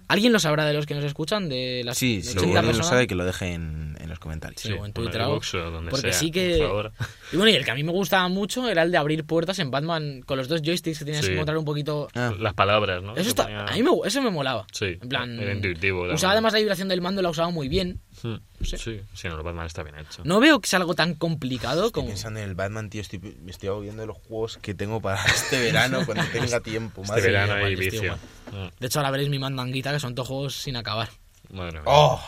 ¿Alguien lo sabrá de los que nos escuchan? De las Sí, de si 80 alguien lo sabe, que lo deje en, en los comentarios. Sí, sí, o en Twitter o- donde Porque sea, sí que. por favor. [laughs] Y bueno, y el que a mí me gustaba mucho era el de abrir puertas en Batman con los dos joysticks que tenías Sí. que encontrar un poquito. Ah, Las palabras, ¿no? Eso está, ponía- a mí me, eso me molaba. Sí, En plan. era intuitivo. Usaba además la vibración del mando, la usaba muy bien. Hmm, sé. Sí, sí, no, el Batman está bien hecho. No veo que sea algo tan complicado Estoy como. pensando en el Batman, tío. Estoy, me estoy agobiando de los juegos que tengo para [laughs] este verano cuando tenga tiempo. Este Madre verano mía. hay vicio. De hecho, ahora veréis mi mandanguita, que son todos juegos sin acabar. Madre mía. ¡Oh!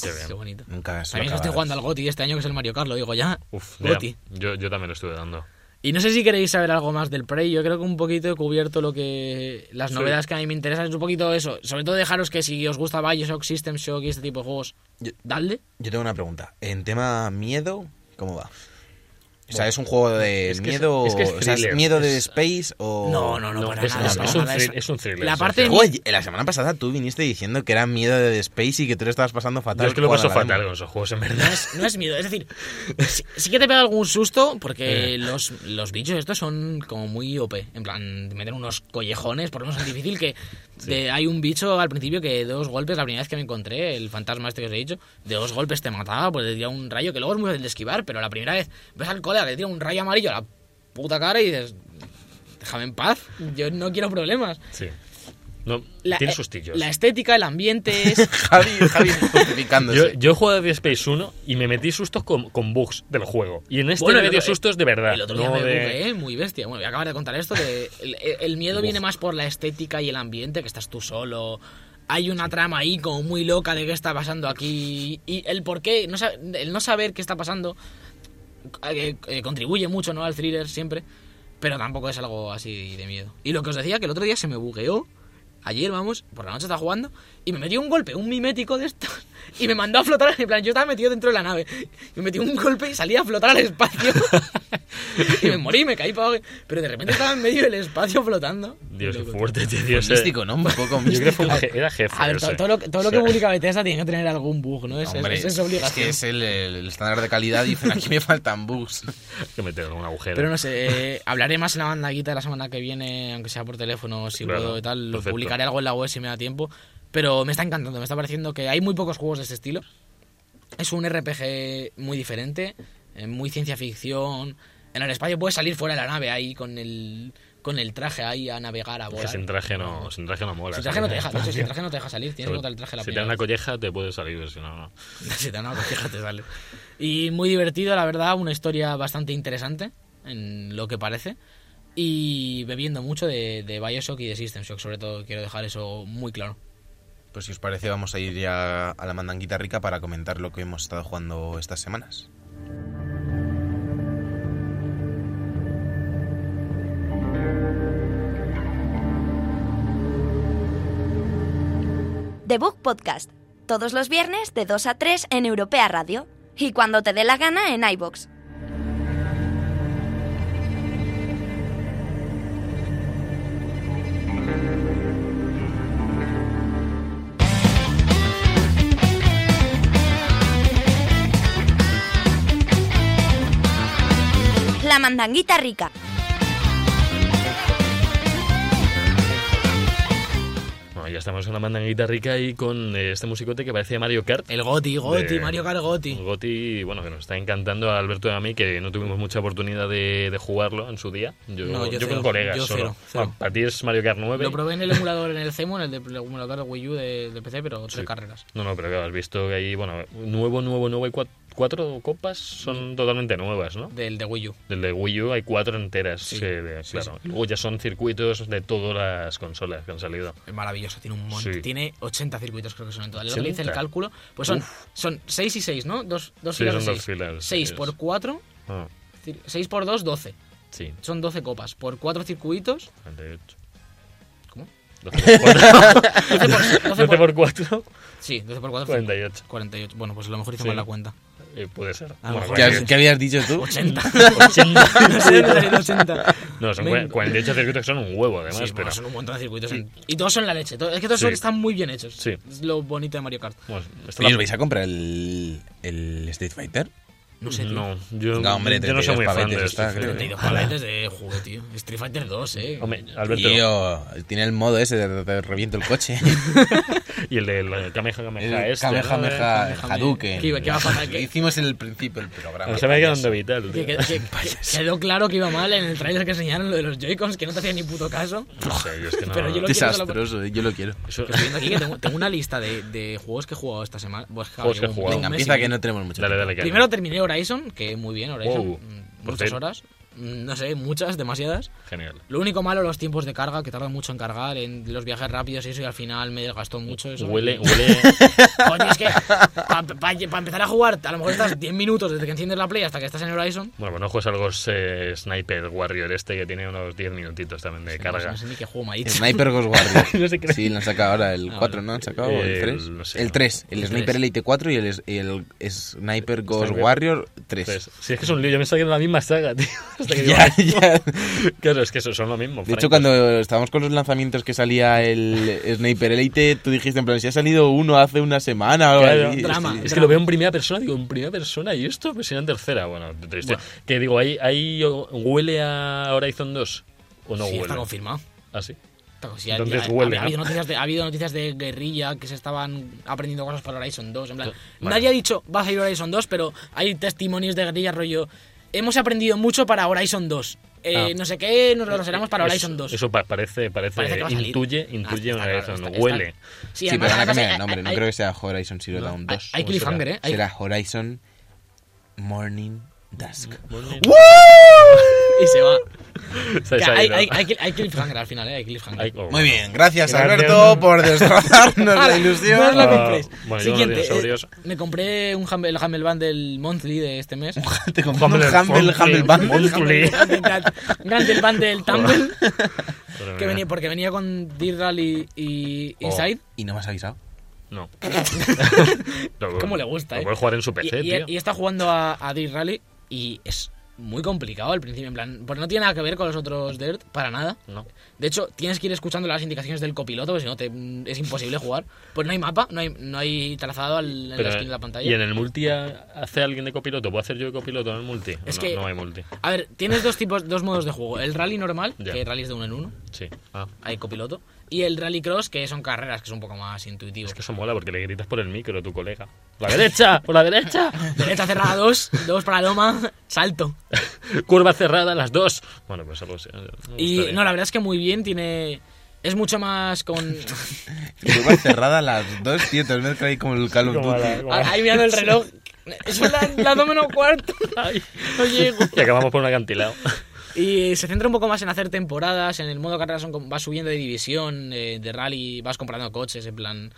Qué bien. Qué bonito. Nunca También que estoy jugando al GOTI este año, que es el Mario Kart, lo digo ya. Uf, ya. GOTI. Yo, yo también lo estuve dando. Y no sé si queréis saber algo más del Prey. Yo creo que un poquito he cubierto lo que. Las Sí. novedades que a mí me interesan. Es un poquito eso. Sobre todo dejaros que si os gusta Bioshock, System Shock y este tipo de juegos, Yo- dadle. Yo tengo una pregunta. En tema miedo, ¿cómo va? O sea, ¿es un juego de es que es- miedo? es que es o sea, ¿es miedo de Space o...? No, no, no, para es, nada. es- para es un nada. thrill- es un thriller. La sí, parte sí. de- Oye, la semana pasada tú viniste diciendo que era miedo de Space y que tú lo estabas pasando fatal. Yo es que lo paso fatal con esos juegos, en No verdad. es, no es miedo, es decir, sí, sí que te pega algún susto porque Eh. los, los bichos estos son como muy OP. En plan, te meten unos collejones, por lo menos es difícil que de- hay un bicho al principio que de dos golpes, la primera vez que me encontré, el fantasma este que os he dicho, de dos golpes te mataba, pues te un rayo que luego es muy fácil de esquivar, pero la primera vez ves al colega que tira un rayo amarillo a la puta cara y dices, déjame en paz, yo no quiero problemas. Sí. No, La, tiene eh, sustillos. La estética, el ambiente [laughs] es... Javi, Javi [laughs] justificándose. Yo, yo he jugado a Dead Space 1 y me metí sustos con, con bugs del juego. Y en este Bueno, me otro- sustos de verdad. El otro día no me de- bugueé, muy bestia. Bueno, voy a acabar de contar esto. De el, el miedo Uf. viene más por la estética y el ambiente, que estás tú solo. Hay una trama ahí como muy loca de qué está pasando aquí. Y el por qué, no el no saber qué está pasando, eh, eh, contribuye mucho ¿no? al thriller siempre. Pero tampoco es algo así de miedo. Y lo que os decía, que el otro día se me bugueó. Ayer, vamos, por la noche estaba jugando y me metió un golpe, un mimético de estos, y me mandó a flotar. En plan, yo estaba metido dentro de la nave. Me metió un golpe y salía a flotar al espacio. [laughs] y me morí, me caí para abajo. Pero de repente estaba en medio del espacio flotando. Dios, qué fuerte, tío. Dios, místico, ¿no? Un poco [laughs] Yo místico. creo que fue un je- era jefe. A ver, todo, todo lo, que- todo lo que publica Bethesda tiene que tener algún bug, ¿no? Es, es- Hombre, es, es es obligación. que es el, el estándar de calidad. Dicen, aquí me faltan bugs. [laughs] que meter en un agujero. Pero no sé, eh, hablaré más en la bandaguita la semana que viene, aunque sea por teléfono, si Claro, puedo y tal. Lo perfecto. publicaré algo en la web si me da tiempo. Pero me está encantando, me está pareciendo que hay muy pocos juegos de este estilo. Es un RPG muy diferente, eh, muy ciencia ficción. En el espacio puedes salir fuera de la nave ahí con el, con el traje ahí a navegar, a que volar. sin traje no, sin traje no mola. Sin traje no te deja, de hecho, sin [laughs] traje no te deja salir, tienes que botar el traje a la Si te dan una colleja, te puedes salir, si no, no. [laughs] Si te dan una colleja, te sale. Y muy divertido, la verdad, una historia bastante interesante, en lo que parece. Y bebiendo mucho de, de Bioshock y de System Shock, sobre todo, quiero dejar eso muy claro. Pues si os parece, vamos a ir ya a la mandanguita rica para comentar lo que hemos estado jugando estas semanas. The Book Podcast. Todos los viernes de 2 a 3 en Europea Radio. Y cuando te dé la gana en iBox. La mandanguita rica. Ya estamos con una mandanguita rica y con eh, este musicote que parece Mario Kart. El Goti, Goti, De- Mario Kart Goti. Goti, bueno, que nos está encantando a Alberto y a mí, que no tuvimos mucha oportunidad de, de jugarlo en su día. Yo, No, yo yo cero, con colegas yo solo. cero, cero. Bueno, para ti es Mario Kart 9. Lo probé en el emulador en el CEMU, en el, de, el emulador de Wii U de, de PC, pero tres Sí. carreras. No, no, pero claro, has visto que ahí, bueno, nuevo, nuevo, nuevo, hay cua- cuatro, copas, son totalmente nuevas, ¿no? Del de Wii U. Del de Wii U hay cuatro enteras, Sí, que sí, claro. Luego ya son circuitos de todas las consolas que han salido. Es maravilloso, tiene un montón. Sí. Tiene 80 circuitos, creo que son en total. Lo que el 80. cálculo, pues son, son 6 y 6, ¿no? Dos, dos Sí, filas son de dos 6. filas, 6 sí, por es. 4, Ah, 6 por 2, 12. sí, Son 12 copas. Por 4 circuitos. 48. ¿Cómo? 12 por 4. 12 por, 12 12 por- por 4, Sí, 12 por 4. 48. 48. Bueno, pues a lo mejor hice Sí. mal la cuenta. Eh, puede ser. A lo mejor ¿Qué, sí. qué habías dicho tú? 80. 80. [laughs] [laughs] no sé salieron 80. No, son Venga. 48 circuitos que son un huevo, además, Sí, pero... bueno, son un montón de circuitos. en- Y todos son la leche. Es que todos Sí. están muy bien hechos. Sí. Es lo bonito de Mario Kart. Bueno, esta Oye, la- ¿os vais a comprar el, el Street Fighter? No sé, tío. No, yo, Venga, hombre, yo no soy 32 muy fan de está, esto. creo. 32 paletes de juego, tío. Street Fighter 2, eh. Hombre, Alberto, Tío, tiene el modo ese de, de- de reviento el coche. [laughs] y el del Kamehameha el este, ¿no? Kamehameha Kamehameha. Hadouken. Que iba- que iba a pasar, que- Lo hicimos en el principio del programa. No se me ha quedado vital, tío. que- que- [laughs] que quedó claro que iba mal en el trailer que enseñaron lo de los Joy-Cons, que no te hacían ni puto caso. No sé, yo es que no... Pero yo lo- Desastroso, yo lo quiero. Eso- Que estoy viendo aquí que tengo, tengo una lista de, de juegos que he jugado esta semana. Pues, Juegos que he jugado. Venga, empieza que no tenemos mucho Dale, dale, Primero terminé Horizon, que muy bien, Horizon. Wow, mm, muchas horas. Mm, No sé, muchas, demasiadas. Genial. Lo único malo, los tiempos de carga, que tardan mucho en cargar, en los viajes rápidos y eso, y al final me desgastó mucho eso. Huele, huele... [laughs] Coño, es que para empezar a jugar, a lo mejor estás 10 minutos desde que enciendes la Play hasta que estás en Horizon. Bueno, pues no juegas algo eh, Sniper Warrior este que tiene unos 10 minutitos también de No, carga. no sé ni qué juego me ha dicho. Sniper Ghost Warrior. [laughs] No sé qué- Sí, lo han sacado ahora, el Ah, 4, vale. ¿no? Han sacado El- el 3. no sé. el 3, el El Sniper 3. Elite 4 y el, el Sniper Ghost Sniper- Warrior 3. Pues, si es que es un lío, yo me que en la misma saga, tío. Hasta que [laughs] Ya, ya. [laughs] Claro, es que eso son lo mismo. De hecho, cuando estábamos con los lanzamientos que salía el Sniper Elite, tú dijiste en plan, si ha salido uno hace una semana o algo Claro. así. Drama. Sí. Es que lo veo en primera persona, digo, en primera persona, ¿y esto? Pues si era en tercera, bueno, triste. Bueno. Que digo, ¿ahí, ahí huele a Horizon 2? ¿O no sí, huele? está confirmado. ¿Ah, sí? Entonces ha- huele, ha, habido noticias de, ha habido noticias de guerrilla que se estaban aprendiendo cosas para Horizon 2. En plan, Vale. nadie ha dicho va a salir Horizon 2, pero hay testimonios de guerrilla rollo. Hemos aprendido mucho para Horizon 2. Eh, Ah. No sé qué, nos lo reservamos para Horizon 2. Eso pa- parece, parece, Parece intuye, Ah, intuye está una claro, Horizon, está- está- huele. Sí, Sí, pero van a cambiar hay- el nombre. No hay- creo que sea Horizon Zero no, Dawn hay- 2. Hay cliffhanger, ¿eh? Hay- Será Horizon Morning Dusk. [laughs] [laughs] y se va. [laughs] Se Que ha hay, hay, hay, hay cliffhanger al final, ¿eh? Hay cliffhanger. Hay- oh, Muy bien, gracias. Alberto por destrozarnos la ilusión. No os Ah, compréis. bueno, yo Siguiente, eh, me compré un Humble, el Humble Bundle Monthly de este mes. Te compré un Humble- Humble Humble Bundle. Monthly. Grande el Bundle [laughs] Tumble. Madre [laughs] que mía. venía, porque venía con Deer Rally y Oh. Inside. Y no me has avisado. No. ¿Cómo le gusta, Lo eh? puedes jugar en su Y, PC, y- tío. y está jugando a, a Rally y es muy complicado al principio, en plan, porque no tiene nada que ver con los otros Dirt, para nada. No. De hecho, tienes que ir escuchando las indicaciones del copiloto, porque si no te, es imposible jugar. Pues no hay mapa, no hay, no hay trazado al- en la esquina de la pantalla. ¿Y en el multi ha- hace alguien de copiloto? ¿Puedo hacer yo de copiloto en el multi? Es no, que- no hay multi. A ver, tienes dos tipos, dos modos de juego. El rally normal, que rally es de uno en uno, Sí. Ah. hay copiloto. Y el rally cross, que son carreras, que es un poco más intuitivo. Es que eso mola porque le gritas por el micro a tu colega. ¡Por la derecha! [laughs] ¡Por la derecha! Derecha cerrada dos, dos para loma, salto. [laughs] Curva cerrada, las dos. Bueno, pues algo así. Y no, la verdad es que muy bien, tiene... Es mucho más con... [laughs] Curva cerrada las dos, tío. Te ves ahí como el Call of Duty. la- la- Ahí mirando el reloj. Son las la dos menos cuarto. Ay. No llego. Y acabamos por un acantilado. Y se centra un poco más en hacer temporadas. En el modo carrera son, vas subiendo de división, eh, de rally, vas comprando coches. En plan,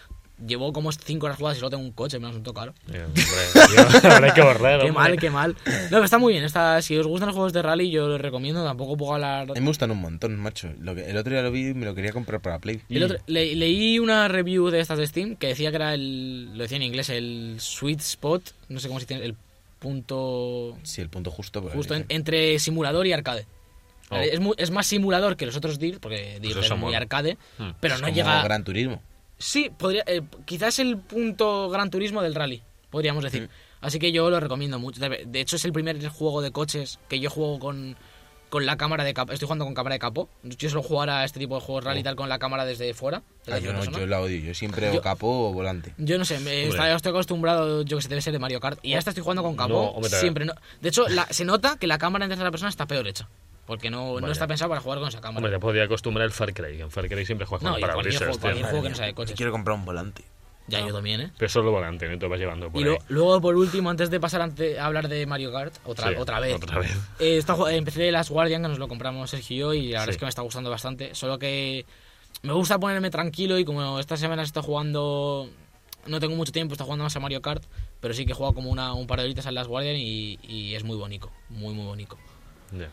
llevo como 5 horas jugadas y solo tengo un coche, me lo asunto caro. Eh, hombre, tío, [laughs] que borrar. Qué hombre. mal, qué mal. No, pero está muy bien. Está, si os gustan los juegos de rally, yo los recomiendo. Tampoco puedo hablar. A mí me gustan un montón, macho. Lo que, el otro día lo vi y me lo quería comprar para Play. El otro- le- leí una review de estas de Steam que decía que era el. Lo decía en inglés, el sweet spot. No sé cómo se dice. El punto. Sí, el punto justo. pues, Justo en- entre simulador y arcade. Oh. Es, es más simulador que los otros Dirt, porque Dirt eso es muy arcade, Hmm. pero Es no como llega... Gran Turismo. Sí, podría, eh, quizás el punto Gran Turismo del rally, podríamos decir. Así que yo lo recomiendo mucho. De hecho, es el primer juego de coches que yo juego con, con la cámara de capo. Estoy jugando con cámara de capo. Yo suelo jugar a este tipo de juegos rally y tal con la cámara desde fuera. desde Ah, yo, la no, yo la odio. Yo siempre Yo- o capo o volante. Yo no sé, me Hombre. está- estoy acostumbrado, yo que sé, debe ser de Mario Kart. Y hasta estoy jugando con No, te- siempre. No. De hecho, la- se nota que la cámara en tercera persona está peor hecha. Porque no, no está pensada para jugar con esa cámara. Hombre, te podía acostumbrar el Far Cry. En Far Cry siempre juegas no, con cualquier parabrisas, juego, tío. cualquier juego que no sea de Yo coches. quiero comprar un volante. Ya, yo también, ¿eh? Pero solo volante, no te vas llevando por Y ahí. luego, por último, antes de pasar ante- a hablar de Mario Kart, otra, Sí, otra vez. Otra vez. Eh, esta ju- empecé Last Guardian, que nos lo compramos Sergio y yo, y la verdad Sí. es que me está gustando bastante. Solo que me gusta ponerme tranquilo y como esta semana estoy jugando. No tengo mucho tiempo, estoy jugando más a Mario Kart, pero sí que he jugado como una, un par de horitas al Last Guardian y, y es muy bonito. Muy, muy bonito. Ya.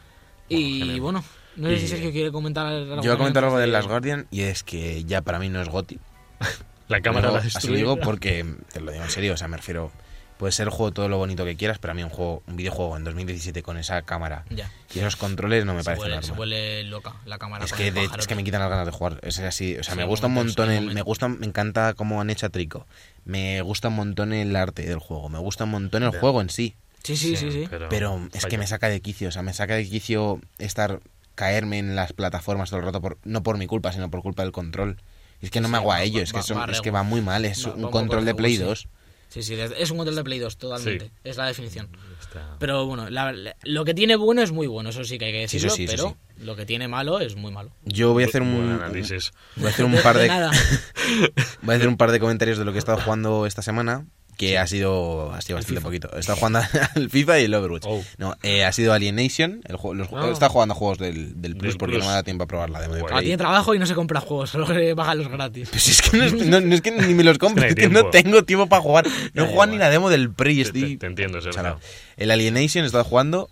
y genial. bueno, no sé si Sergio quiere comentar algo. Yo voy a comentar algo de Last Guardian y es que ya para mí no es GOTI. [laughs] La cámara No, la así destruye. digo porque, te lo digo en serio, o sea, me refiero... Puede ser el juego todo lo bonito que quieras, pero a mí un juego, un videojuego en 2017 con esa cámara Ya, y esos controles no me se, parece vuelve, se vuelve loca la cámara. Es con que, el de- pájaro, es que me quitan las ganas de jugar. Es así, o sea, Sí, me gusta un montón el, me gusta, me encanta cómo han hecho a Trico. Me gusta un montón el arte del juego. Me gusta un montón el Ya. juego en sí. Sí, sí, sí. sí. Pero es que me saca de quicio, o sea, me saca de quicio estar caerme en las plataformas todo el rato por, no por mi culpa, sino por culpa del control. Y es que no Sí, me hago a ello, es que, va- son- va es regu. que va muy mal, es Va- un control de Play sí. 2. Sí, sí, es un control de Play 2, totalmente. Sí. Es la definición. Está- Pero bueno, la- la- lo que tiene bueno es muy bueno, eso sí que hay que decirlo, sí, pero lo que tiene malo es muy malo. Yo voy a hacer un, análisis. voy a hacer un [laughs] par de nada. [laughs] voy a hacer un par de comentarios de lo que he estado jugando esta semana, que ha sido ha sido bastante FIFA. poquito. Estado jugando [laughs] al FIFA y el Overwatch. Oh. No, eh, ha sido Alienation, el juego, los, Ah. estado jugando juegos del, del Plus Del porque Plus. no me da tiempo a probar la demo de. Ah, Play. tiene trabajo y no se compra juegos, solo que baja los gratis. Pues es que no, es- no- no es que ni me los compro, No es que no tengo tiempo para jugar. [laughs] No jugado ni la demo del Prey, Te, estoy... te- te entiendo, Sergio. El Alienation estado jugando,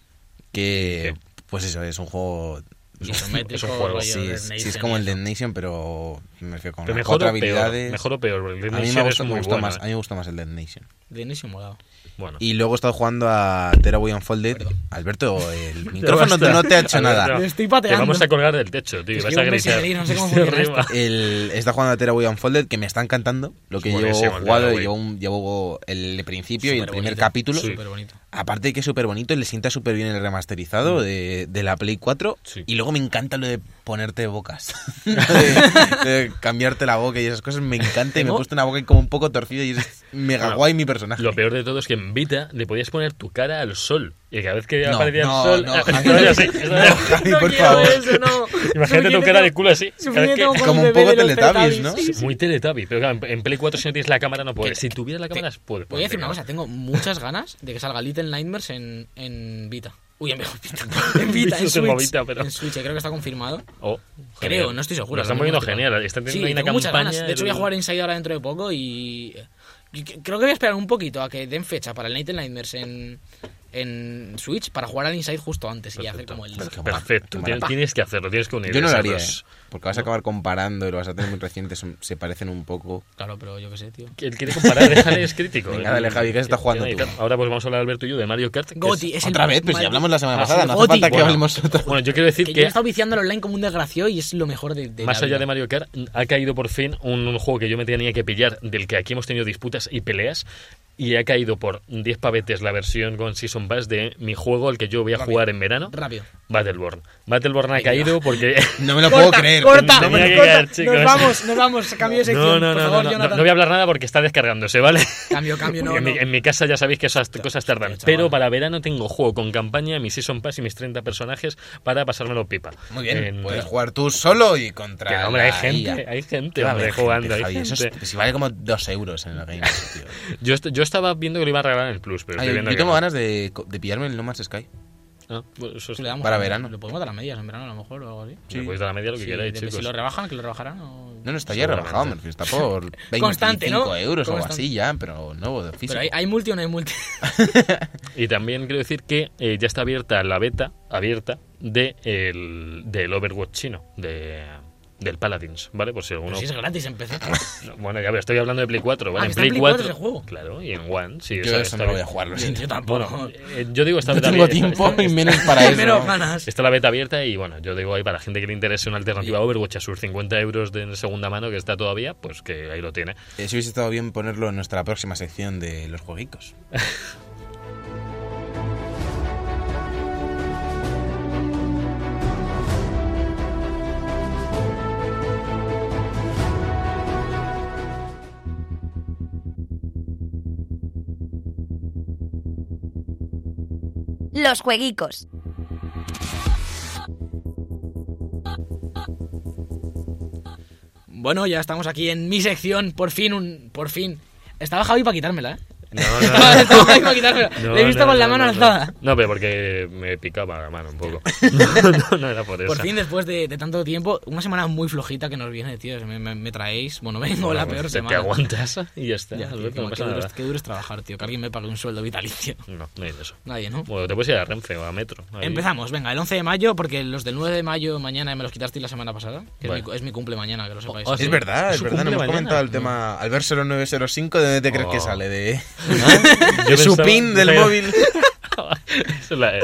que... Pues eso, es un juego... Isométrico, Es un juego, Sí, es, sí, es Nation como el Dead pero me refiero con Pero mejor cuatro o peor. habilidades. Mejor o peor. porque el Dead a mí me gusta, me gusta bueno, más, ¿eh? a mí me gusta más el Dead Nation. Dead Nation molado. Bueno. Y luego he estado jugando a Teraway Unfolded. Perdón. Alberto, el [laughs] micrófono no te ha hecho nada. Estoy Te pateando. vamos a colgar del techo, tío. Es vas a gritar. no sé cómo. [laughs] El, está jugando a Teraway Unfolded, que me está encantando. Lo que llevo jugado, llevo, el principio y el primer capítulo. Súper bonito. Aparte de que es súper bonito, le sienta súper bien el remasterizado de, de la Play 4. Sí. Y luego me encanta lo de ponerte bocas. [laughs] de, [laughs] de cambiarte la boca y esas cosas. Me encanta y me he puesto una boca como un poco torcida y es [laughs] mega Bueno, guay mi personaje. Lo peor de todo es que en Vita le podías poner tu cara al sol. Y cada vez que No, aparecía no, el sol. no, [laughs] Javi, así, No, [laughs] Javi, por quiero favor. eso, no. Imagínate tu cara de culo así. Como un poco Teletubbies, ¿no? Sí, sí. Muy Teletubby. Pero claro, en- Play 4 si no tienes la cámara no puedes. Si tuvieras la cámara, puedes. Voy a decir una cosa, tengo muchas ganas de que salga Little Nightmares en, en Vita. Uy, en Vita. En Vita, [laughs] en Switch. Vita, pero- En Switch, creo que está confirmado. Oh, Creo, no estoy seguro. Lo están moviendo genial. Están Sí, teniendo ahí una tengo muchas campaña. ganas. De hecho, voy a jugar Inside ahora dentro de poco y... Creo que voy a esperar un poquito a que den fecha para el Little Nightmares en, en Switch para jugar al Inside justo antes y hacer Perfecto. como el... Perfecto. Tienes, tienes que hacerlo, tienes que unir. Yo no lo haría. ¿eh? porque vas a acabar comparando y lo vas a tener muy recientes, son- se parecen un poco. Claro, pero yo qué sé, tío. Él quiere comparar, [laughs] déjale, es crítico. Venga, dale, Javi, ¿qué está jugando tú? Ahora pues vamos a hablar, Alberto y yo, de Mario Kart. Goti, es- es el Otra vez, pues ya hablamos la semana Ah, pasada, no hace falta que Bueno, hablemos otra Bueno, yo quiero decir Que que, yo he estado viciando al online como un desgraciado y es lo mejor de, de más allá vida. de Mario Kart, ha caído por fin un, un juego que yo me tenía que pillar, del que aquí hemos tenido disputas y peleas, y ha caído por 10 pavetes la versión con Season Pass de mi juego, el que yo voy a Rápido. jugar en verano, Rápido. Battleborn. Battleborn ha caído porque... [laughs] No me lo [laughs] puedo creer. Corta, Tenía que corta. caer, chicos. Nos vamos, nos vamos. Cambio de sección. No, no, por no, favor, no, no, no voy a hablar nada porque está descargándose, ¿vale? Cambio, cambio, no, en, no. mi, en mi casa ya sabéis que esas cosas tardan. chaval. Pero para verano tengo juego con campaña, mi Season Pass y mis 30 personajes para pasármelo pipa. Muy bien, En- puedes jugar tú solo y contra. Que, hombre, hay la gente, hay gente ¿Qué va a hombre, jugando. gente, hay Javi? Eso es- gente. si vale como dos euros en el game. [laughs] Yo, yo estaba viendo que lo iba a regalar en el Plus, pero Ay, estoy viendo yo que tengo no. ganas de, de pillarme el No Man's Sky. Ah, bueno, eso es- Le damos para a- verano. Le podemos dar a medias en verano a lo mejor o algo así. Podéis dar a media lo que Sí, queráis, de- chicos. Si lo rebajan, que lo rebajarán. O... No, no está ya Seguramente. rebajado, me refiero, está por 25 [laughs] Constante, ¿no? euros o algo Constante. así ya, pero nuevo de físico. Pero hay, hay multi o no hay multi. [laughs] Y también quiero decir que eh, ya está abierta la beta, abierta, de el, del Overwatch chino, de, del Paladins, ¿vale? Por si alguno... Pero si es gratis en PC. No, [laughs] Bueno, ya ver, estoy hablando de Play 4, ¿vale? Ah, en que está Play en Play 4, 4 ese juego. Claro, y en One, sí. Yo eso está no lo voy a jugar, lo Yo, tampoco. Bueno, eh, yo digo, esta No beta tengo abierta- tiempo esta- y menos para [laughs] eso. Menos ganas. Está la beta abierta y bueno, yo digo ahí para la gente que le interese una alternativa a Overwatch a sus 50 euros de segunda mano que está todavía, pues que ahí lo tiene. Eh, si hubiese estado bien ponerlo en nuestra próxima sección de los jueguicos. [laughs] Los jueguicos. Bueno, ya estamos aquí en mi sección, por fin, un, por fin. Estaba Javi para quitármela, ¿eh? [laughs] No, no, no. quitármela. [laughs] No, Le he visto no, con la no, mano no, alzada. No, No, pero porque me picaba la mano un poco. [laughs] No, no, no era por eso. Por fin, después de, de tanto tiempo, una semana muy flojita que nos viene, tío. Me, me- me traéis. Bueno, vengo Bueno, la pues peor te, semana. te aguantas y ya está. Ya, tío, Alberto, qué- no qué, pasa duro, qué duro es trabajar, tío. Que alguien me pague un sueldo vitalicio. No, no hay de eso. Nadie, ¿no? Bueno, te puedes ir a Renfe o a Metro. ahí. Empezamos, venga, el 11 de mayo, porque los del 9 de mayo mañana me los quitasteis la semana pasada. Que es, mi, es mi cumple mañana, que lo sepáis. Oh, sí. Es verdad, ¿Es verdad, no hemos cumple comentado el tema. Albert 0905, ¿de dónde te crees que Oh. sale? De, [laughs] Yo de su pensaba- pin del móvil. [laughs] La- eh,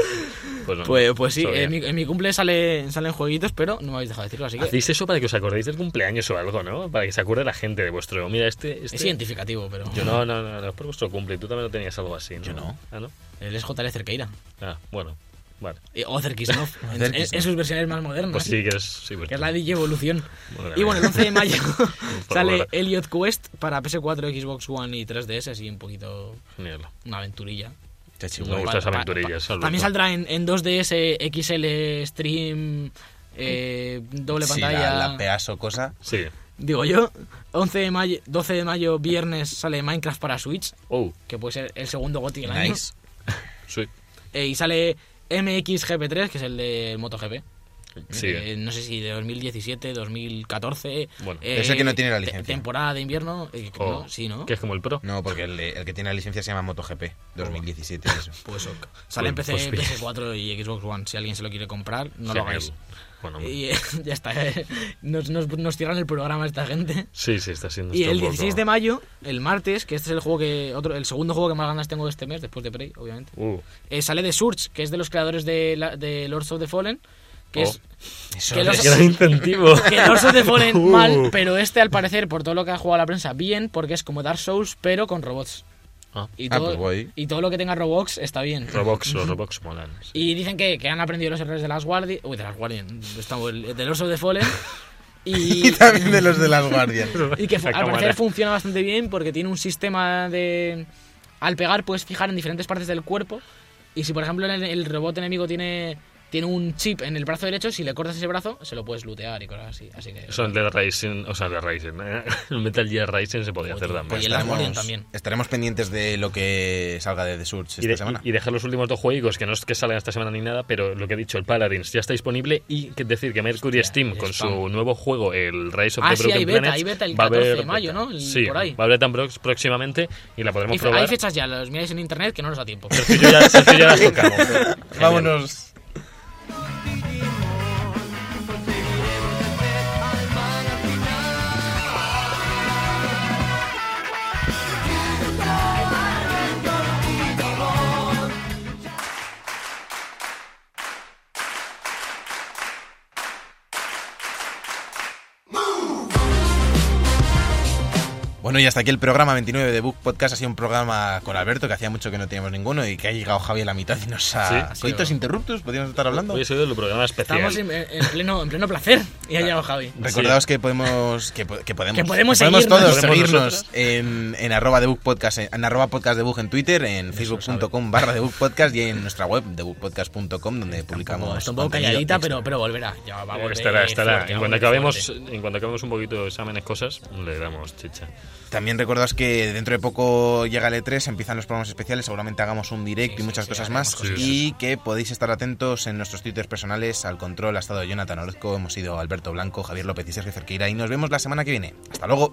pues, no, Pues, pues sí, en mi, en mi cumple sale, salen jueguitos, pero no me habéis dejado decirlo, así que Hacéis eso para que os acordéis del cumpleaños o algo, ¿no? Para que se acuerde la gente de vuestro. Mira, este. este... es identificativo, pero Yo no, no, no, no, es por vuestro cumple. Tú también no tenías algo así, ¿no? Yo no. Ah, ¿no? él es JL Cerqueira. Ah, bueno. Vale. Eh, O Cerquisnov, en, en- Cerquisnov. en sus versiones más modernas. Pues sí, que es. Sí, pues Que es la DJ Evolución. Bueno, Y bueno, el 11 de mayo [laughs] [laughs] sale. Elliot Quest para PS4, Xbox One y 3DS, así un poquito Genial. una aventurilla. Chachi, Me gustan esas aventurillas. También saldrá en, en 2DS, XL, Stream, eh, doble Sí, pantalla. la, la pedazo cosa. Sí. Digo yo, 11 de mayo, 12 de mayo, viernes, sale Minecraft para Switch, Oh, que puede ser el segundo GOTY del año. Nice. sí. Eh, y sale MXGP3, que es el de MotoGP. Sí. Eh, no sé si de 2017, 2014. Bueno, ese que no tiene la licencia. Temporada de invierno. eh, que Oh, no, sí, ¿no? Que es como el Pro. No, porque el, el que tiene la licencia se llama MotoGP 2017. [laughs] Eso. Pues ok. Sale en Pues- PC, pues [laughs] bien. PS4 y Xbox One. Si alguien se lo quiere comprar, no lo Genial. hagáis. Bueno, Y [laughs] ya está. eh. Nos, nos, nos cierran el programa esta gente. sí, sí, está siendo Y el un poco- 16 de mayo, el martes, que este es el juego que otro, el segundo juego que más ganas tengo de este mes, después de Prey, obviamente, Uh, eh, sale de Surge, que es de los creadores de, la- de Lords of the Fallen, que Oh. es Eso Que los- [laughs] gran incentivo. [laughs] que Lords of the Fallen Uh. mal, pero este al parecer, por todo lo que ha jugado la prensa, bien, porque es como Dark Souls, pero con robots. Ah, Y Ah, todo, pues y todo lo que tenga Roblox está bien. Roblox, los [laughs] Roblox molan. sí. Y dicen que, que han aprendido los errores de las Guardian. Uy, de las Guardian. Estamos, de los of the Fallen. [laughs] Y Y, también de los de las guardias. [laughs] y que al parecer funciona bastante bien porque tiene un sistema de. Al pegar puedes fijar en diferentes partes del cuerpo. Y si, por ejemplo, el, el robot enemigo tiene, tiene un chip en el brazo derecho, si le cortas ese brazo, se lo puedes lootear y cosas así. Así que. Eso el de Rising, o sea, el de Rising. ¿eh? [laughs] El Metal Gear Rising se podía hacer también. y el Guardian también. estaremos pendientes de lo que salga de The Surge esta Y, de- semana. y- y dejar los últimos dos juegos, que no es que salgan esta semana ni nada, pero lo que he dicho, el Paladins ya está disponible y que decir que Mercury Hostia, Steam con spam. su nuevo juego, el Rise of Ah, the sí, Broken hay beta, Planets, hay beta el va a 14 de haber- mayo, ¿no? El- sí, por ahí. va a haber tan próximamente y la podremos Y probar. hay fechas ya, los miráis en internet que no nos da tiempo. Sergio ya, Sergio ya las [laughs] tocamos. Genial. Vámonos. Bueno, y hasta aquí el programa 29 de Book Podcast. Ha sido un programa con Alberto, que hacía mucho que no teníamos ninguno, y que ha llegado Javi a la mitad y nos ha... Sí. Coitos interruptus, podríamos estar hablando. Hoy ha sido el programa especial. Estamos en, en pleno, en pleno placer y ha llegado Javi. Recordaos que podemos que, po- que podemos Que podemos todos seguirnos. ¿Podemos en, en arroba debug podcast en, en arroba podcast debug en Twitter en facebook.com barra debug podcast y en nuestra web debugpodcast.com donde publicamos Está un poco calladita, pero, pero volverá. Ya va a volver estará, estará. fuerte, en, volver acabemos, en cuanto acabemos un poquito de exámenes, cosas, le damos chicha. También recordaos que dentro de poco llega el E3 empiezan los programas especiales seguramente hagamos un direct Sí, y muchas sí, cosas más. cosas. y que podéis estar atentos en nuestros twitters personales al control ha estado Jonathan Orozco hemos sido Alberto Blanco Javier López y Sergio Cerqueira y nos vemos la semana que viene. Hasta luego